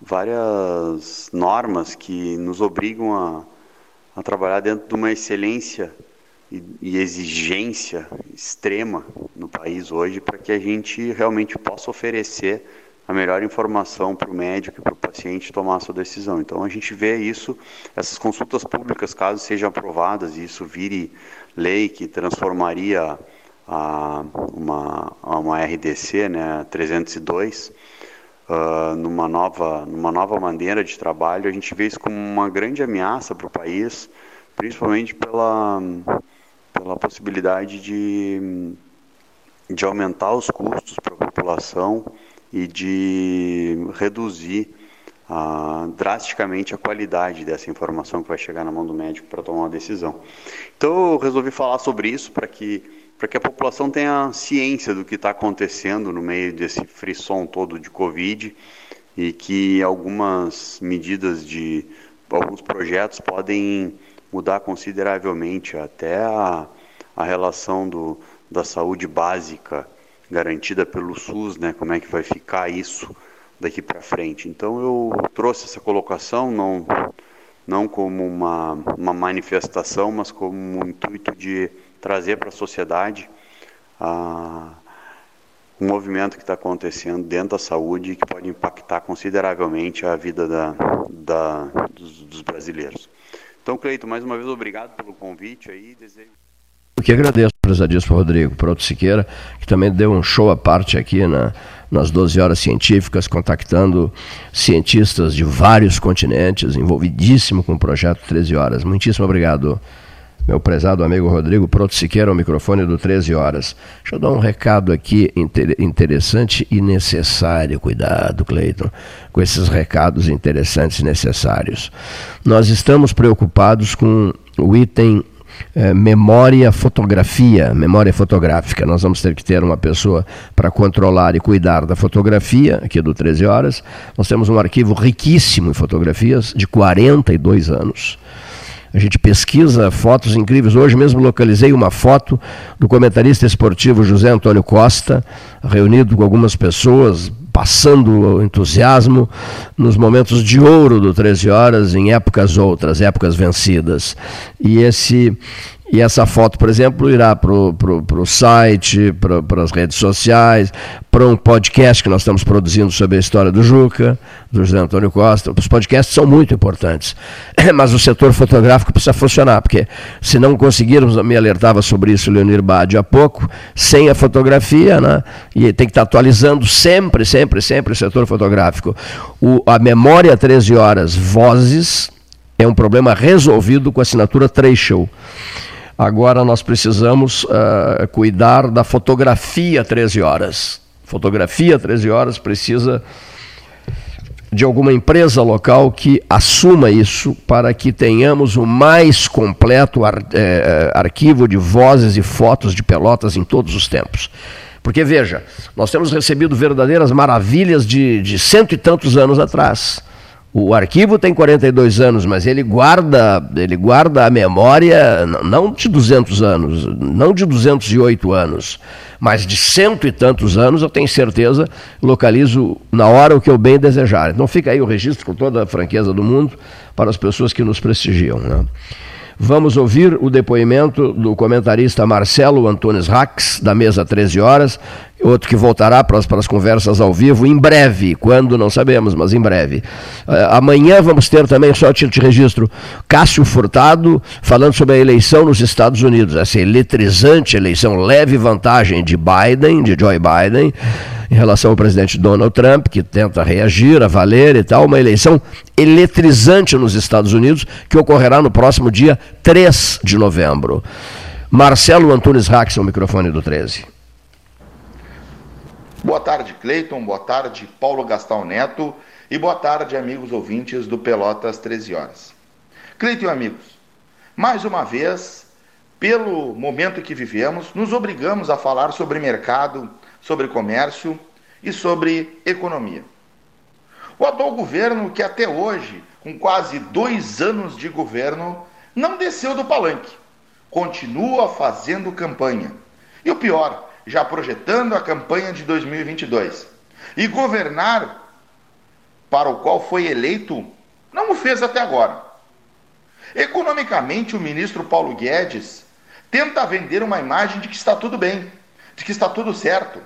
várias normas que nos obrigam a a trabalhar dentro de uma excelência e, e exigência extrema no país hoje para que a gente realmente possa oferecer a melhor informação para o médico e para o paciente tomar a sua decisão. Então a gente vê isso, essas consultas públicas, caso sejam aprovadas e isso vire lei que transformaria a, uma, uma RDC, né, 302, uh, numa, nova, numa nova maneira de trabalho. A gente vê isso como uma grande ameaça para o país, principalmente pela, pela possibilidade de, de aumentar os custos para a população e de reduzir uh, drasticamente a qualidade dessa informação que vai chegar na mão do médico para tomar uma decisão. Então eu resolvi falar sobre isso para que para que a população tenha ciência do que está acontecendo no meio desse frisson todo de Covid e que algumas medidas de alguns projetos podem mudar consideravelmente até a, a relação do, da saúde básica garantida pelo SUS, né? Como é que vai ficar isso daqui para frente? Então eu trouxe essa colocação não não como uma, uma manifestação, mas como um intuito de trazer para a sociedade ah, um movimento que está acontecendo dentro da saúde e que pode impactar consideravelmente a vida da, da, dos, dos, brasileiros. Então, Cleito, mais uma vez obrigado pelo convite aí. Desejo... Eu que agradeço, prezadíssimo Rodrigo Proto Siqueira, que também deu um show à parte aqui na, nas 12 horas científicas, contactando cientistas de vários continentes, envolvidíssimo com o projeto 13 horas. Muitíssimo obrigado meu prezado amigo Rodrigo Proto Siqueira, o microfone do 13 horas. Deixa eu dar um recado aqui interessante e necessário. Cuidado, Cleiton, com esses recados interessantes e necessários. Nós estamos preocupados com o item é, memória fotografia, memória fotográfica. Nós vamos ter que ter uma pessoa para controlar e cuidar da fotografia, aqui do 13 Horas. Nós temos um arquivo riquíssimo em fotografias, de 42 anos. A gente pesquisa fotos incríveis. Hoje mesmo localizei uma foto do comentarista esportivo José Antônio Costa, reunido com algumas pessoas, passando entusiasmo nos momentos de ouro do 13 Horas, em épocas outras, épocas vencidas. E esse e essa foto, por exemplo, irá para o site, para as redes sociais, para um podcast que nós estamos produzindo sobre a história do Juca, do José Antônio Costa. Os podcasts são muito importantes, mas o setor fotográfico precisa funcionar, porque se não conseguirmos, me alertava sobre isso o Leonir Badi há pouco, sem a fotografia, né, e tem que estar atualizando sempre, sempre, sempre o setor fotográfico. O, a memória 13 horas, vozes, é um problema resolvido com a assinatura Treishel. Agora nós precisamos uh, cuidar da fotografia 13 horas. Fotografia 13 horas precisa de alguma empresa local que assuma isso para que tenhamos o mais completo ar, eh, arquivo de vozes e fotos de Pelotas em todos os tempos. Porque veja, nós temos recebido verdadeiras maravilhas de, de cento e tantos anos atrás. O arquivo tem 42 anos, mas ele guarda, ele guarda a memória não de 200 anos, não de 208 anos, mas de cento e tantos anos, eu tenho certeza, localizo na hora o que eu bem desejar. Então fica aí o registro com toda a franqueza do mundo para as pessoas que nos prestigiam. Né? Vamos ouvir o depoimento do comentarista Marcelo Antunes Rax, da mesa 13 horas, outro que voltará para as, para as conversas ao vivo em breve, quando não sabemos, mas em breve. Uh, amanhã vamos ter também, só título de registro, Cássio Furtado falando sobre a eleição nos Estados Unidos, essa eletrizante eleição, leve vantagem de Biden, de Joe Biden em relação ao presidente Donald Trump, que tenta reagir a valer e tal, uma eleição eletrizante nos Estados Unidos, que ocorrerá no próximo dia 3 de novembro. Marcelo Antunes Rax, o microfone do 13. Boa tarde, Cleiton. Boa tarde, Paulo Gastão Neto. E boa tarde, amigos ouvintes do Pelotas 13 Horas. Cleiton e amigos, mais uma vez, pelo momento que vivemos, nos obrigamos a falar sobre mercado, sobre comércio e sobre economia. O atual governo, que até hoje, com quase dois anos de governo, não desceu do palanque, continua fazendo campanha. E o pior, já projetando a campanha de 2022. E governar para o qual foi eleito não o fez até agora. Economicamente, o ministro Paulo Guedes tenta vender uma imagem de que está tudo bem, de que está tudo certo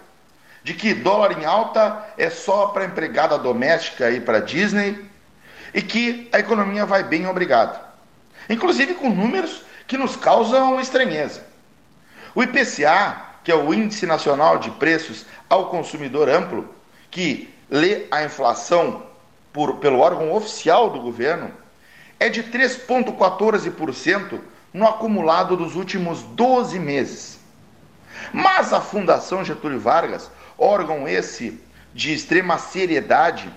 de que dólar em alta é só para empregada doméstica e para Disney e que a economia vai bem, obrigado. Inclusive com números que nos causam estranheza. O IPCA, que é o Índice Nacional de Preços ao Consumidor Amplo, que lê a inflação por, pelo órgão oficial do governo, é de 3,14% no acumulado dos últimos 12 meses. Mas a Fundação Getúlio Vargas órgão esse de extrema seriedade,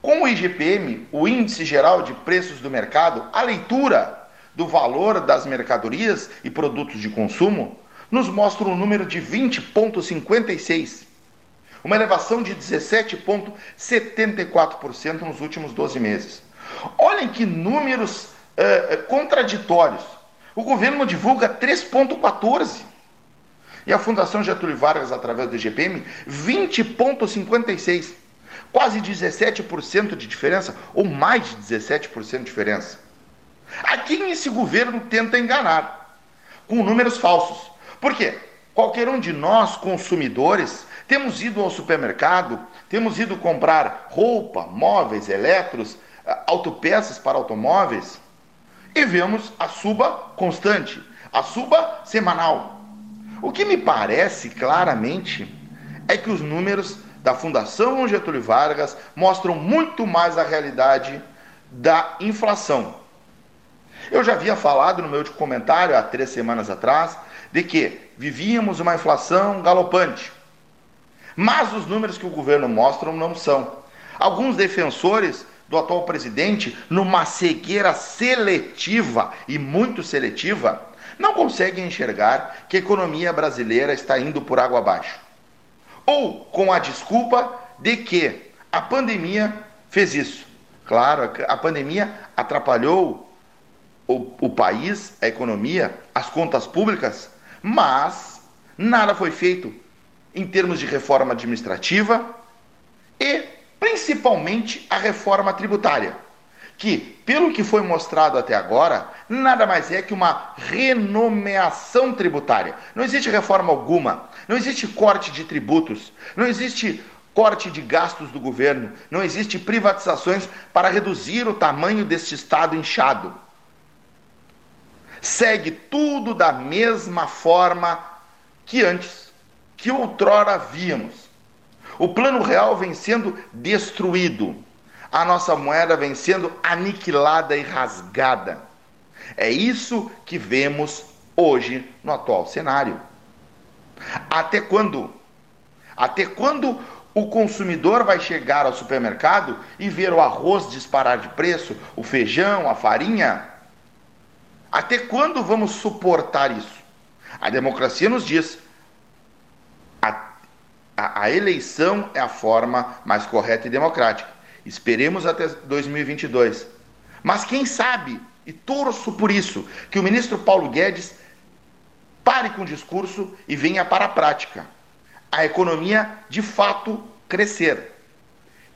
com o IGPM, o Índice Geral de Preços do Mercado, a leitura do valor das mercadorias e produtos de consumo, nos mostra um número de 20,56, uma elevação de 17,74% nos últimos 12 meses. Olhem que números eh, contraditórios. O governo divulga 3,14%. E a Fundação Getúlio Vargas, através do IGPM, 20,56%. Quase 17% de diferença, ou mais de 17% de diferença. A quem esse governo tenta enganar? Com números falsos. Por quê? Qualquer um de nós, consumidores, temos ido ao supermercado, temos ido comprar roupa, móveis, eletros, autopeças para automóveis e vemos a suba constante, a suba semanal, o que me parece claramente é que os números da Fundação Getúlio Vargas mostram muito mais a realidade da inflação. Eu já havia falado no meu comentário há três semanas atrás de que vivíamos uma inflação galopante. Mas os números que o governo mostra não são. Alguns defensores do atual presidente, numa cegueira seletiva e muito seletiva, não conseguem enxergar que a economia brasileira está indo por água abaixo. Ou com a desculpa de que a pandemia fez isso. Claro, a pandemia atrapalhou o, o país, a economia, as contas públicas, mas nada foi feito em termos de reforma administrativa e principalmente a reforma tributária, que, pelo que foi mostrado até agora, nada mais é que uma renomeação tributária. Não existe reforma alguma, não existe corte de tributos, não existe corte de gastos do governo, não existe privatizações para reduzir o tamanho deste Estado inchado. Segue tudo da mesma forma que antes, que outrora víamos. O plano real vem sendo destruído, a nossa moeda vem sendo aniquilada e rasgada. É isso que vemos hoje no atual cenário. Até quando? Até quando o consumidor vai chegar ao supermercado e ver o arroz disparar de preço, o feijão, a farinha? Até quando vamos suportar isso? A democracia nos diz: a, a, a eleição é a forma mais correta e democrática. Esperemos até 2022. Mas quem sabe, e torço por isso, que o ministro Paulo Guedes pare com o discurso e venha para a prática a economia de fato crescer.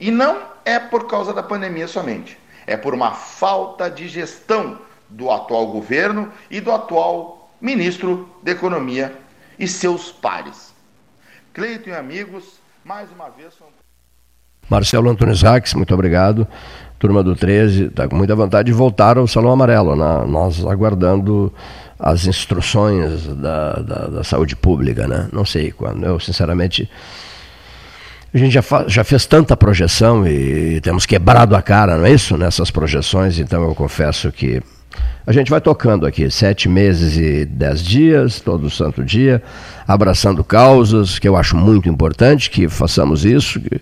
E não é por causa da pandemia somente, é por uma falta de gestão do atual governo e do atual ministro da Economia e seus pares. Cleiton e amigos, mais uma vez. São... Marcelo Antunes Rax, muito obrigado. Turma do 13, está com muita vontade de voltar ao Salão Amarelo, né? nós aguardando as instruções da, da, da, saúde pública, né? Não sei quando. Eu, sinceramente, a gente já, já fez tanta projeção e, e temos quebrado a cara, não é isso? Nessas projeções, então eu confesso que a gente vai tocando aqui, sete meses e dez dias, todo santo dia, abraçando causas, que eu acho muito importante que façamos isso, que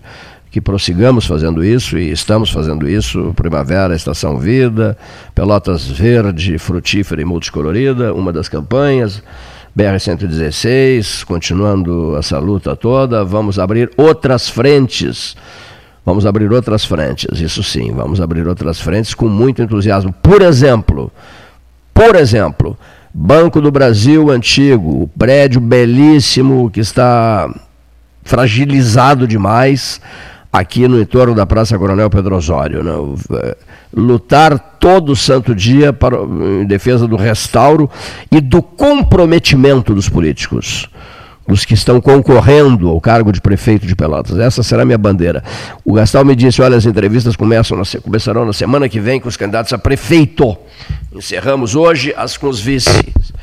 que prossigamos fazendo isso e estamos fazendo isso. Primavera, Estação Vida, Pelotas Verde, Frutífera e Multicolorida, uma das campanhas. BR-116, continuando essa luta toda, vamos abrir outras frentes. Vamos abrir outras frentes, isso sim, vamos abrir outras frentes com muito entusiasmo. Por exemplo, por exemplo, Banco do Brasil antigo, o prédio belíssimo que está fragilizado demais, aqui no entorno da Praça Coronel Pedro Osório. Né? É, lutar todo santo dia para, em defesa do restauro e do comprometimento dos políticos, dos que estão concorrendo ao cargo de prefeito de Pelotas. Essa será a minha bandeira. O Gastal me disse: olha, as entrevistas começam na, começarão na semana que vem com os candidatos a prefeito. Encerramos hoje as com os vices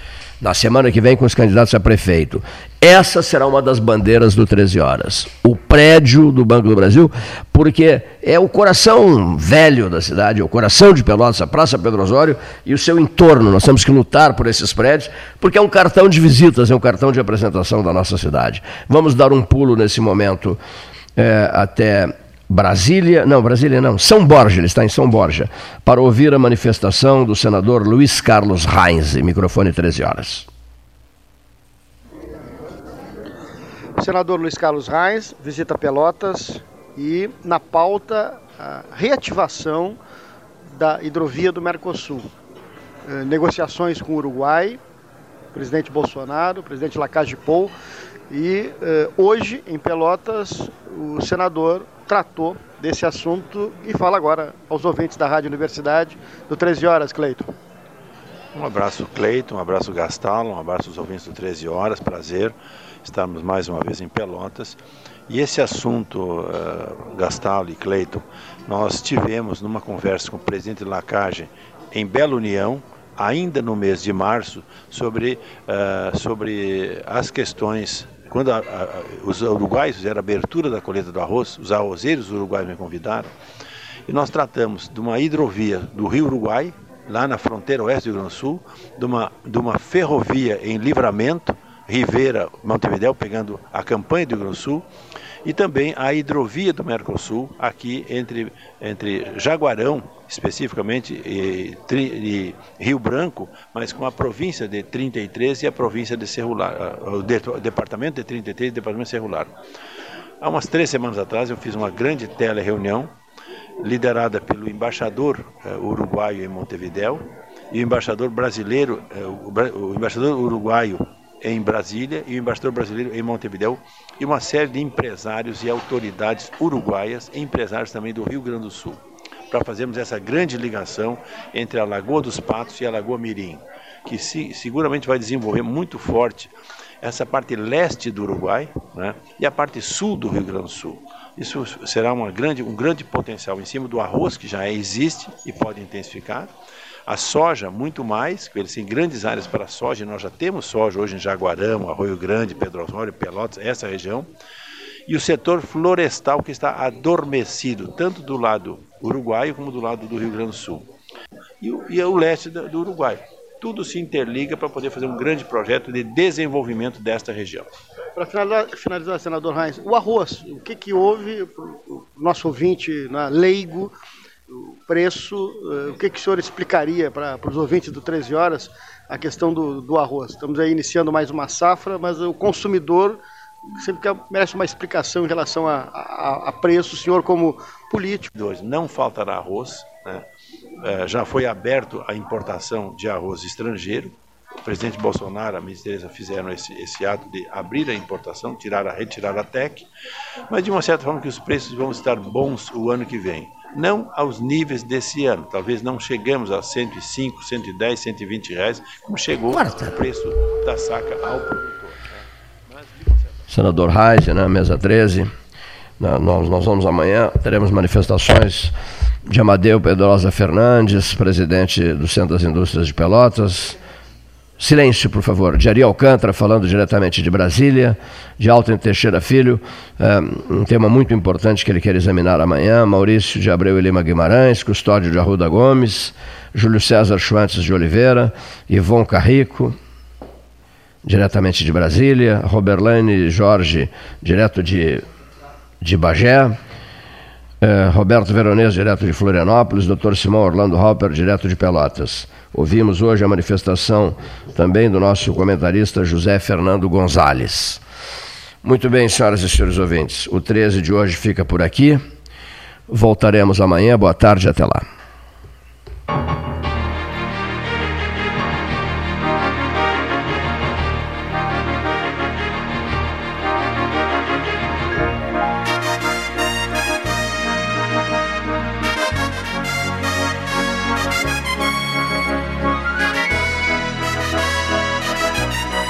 na semana que vem com os candidatos a prefeito. Essa será uma das bandeiras do 13 Horas. O prédio do Banco do Brasil, porque é o coração velho da cidade, é o coração de Pelotas, a Praça Pedro Osório e o seu entorno. Nós temos que lutar por esses prédios, porque é um cartão de visitas, é um cartão de apresentação da nossa cidade. Vamos dar um pulo nesse momento é, até Brasília, não, Brasília não, São Borja, ele está em São Borja, para ouvir a manifestação do senador Luiz Carlos Reins, microfone 13 horas. O senador Luiz Carlos Reins visita Pelotas e na pauta a reativação da hidrovia do Mercosul. Eh, negociações com o Uruguai, presidente Bolsonaro, presidente Lacage Pou, e eh, hoje em Pelotas o senador tratou desse assunto e fala agora aos ouvintes da Rádio Universidade do 13 Horas, Cleiton. Um abraço, Cleiton, um abraço, Gastalo, um abraço aos ouvintes do 13 Horas, prazer estarmos mais uma vez em Pelotas. E esse assunto, uh, Gastalo e Cleiton, nós tivemos numa conversa com o presidente Lacage em Bela União, ainda no mês de março, sobre, uh, sobre as questões quando a, a, os uruguaios fizeram a abertura da colheita do arroz, os arrozeiros uruguaios me convidaram, e nós tratamos de uma hidrovia do Rio Uruguai, lá na fronteira oeste do Rio Grande do Sul, de uma, de uma ferrovia em livramento, Rivera, Montevideo, pegando a campanha do Rio Grande do Sul, e também a hidrovia do Mercosul, aqui entre, entre Jaguarão, especificamente, e, e, Rio Branco, mas com a província de 33 e a província de Cerrular, ah, o, de, o departamento de 33 e o departamento de Cerrular. Há umas três semanas atrás eu fiz uma grande tele-reunião, liderada pelo embaixador uh, uruguaio em Montevideo e o embaixador brasileiro, uh, o, o embaixador uruguaio em Brasília e o embaixador brasileiro em Montevideo e uma série de empresários e autoridades uruguaias, empresários também do Rio Grande do Sul, para fazermos essa grande ligação entre a Lagoa dos Patos e a Lagoa Mirim, que se, seguramente vai desenvolver muito forte essa parte leste do Uruguai né, e a parte sul do Rio Grande do Sul. Isso será grande, um grande potencial em cima do arroz que já existe e pode intensificar a soja, muito mais, eles têm grandes áreas para soja, nós já temos soja hoje em Jaguarão, Arroio Grande, Pedro Osório, Pelotas, essa região. E o setor florestal que está adormecido, tanto do lado uruguaio como do lado do Rio Grande do Sul. E o, e o leste do Uruguai. Tudo se interliga para poder fazer um grande projeto de desenvolvimento desta região. Para finalizar, senador Reis, o arroz, o que, que houve, o nosso ouvinte na leigo, o preço, uh, o que, que o senhor explicaria para os ouvintes do 13 Horas a questão do, do arroz? Estamos aí iniciando mais uma safra, mas o consumidor sempre merece uma explicação em relação a, a, a preço, o senhor como político. Não faltará arroz, né? é, já foi aberto a importação de arroz estrangeiro, o presidente Bolsonaro, a ministra fizeram esse, esse, ato de abrir a importação, tirar a, retirar a TEC, mas de uma certa forma que os preços vão estar bons o ano que vem não aos níveis desse ano. Talvez não chegamos a 105, 110, 120 reais, como chegou Quarta. o preço da saca ao produtor. Né? Senador Reis, né, mesa 13, nós, nós vamos amanhã, teremos manifestações de Amadeu Pedrosa Fernandes, presidente do Centro das Indústrias de Pelotas, Silêncio, por favor. De Ari Alcântara, falando diretamente de Brasília, de Alton Teixeira Filho, um tema muito importante que ele quer examinar amanhã. Maurício de Abreu e Lima Guimarães, Custódio de Arruda Gomes, Júlio César Schwantz de Oliveira, Ivon Carrico, diretamente de Brasília, Roberlane Jorge, direto de, de Bagé, é, Roberto Veronese, direto de Florianópolis, Dr. Simão Orlando Hopper, direto de Pelotas. Ouvimos hoje a manifestação também do nosso comentarista José Fernando Gonzalez. Muito bem, senhoras e senhores ouvintes, o 13 de hoje fica por aqui. Voltaremos amanhã. Boa tarde, até lá.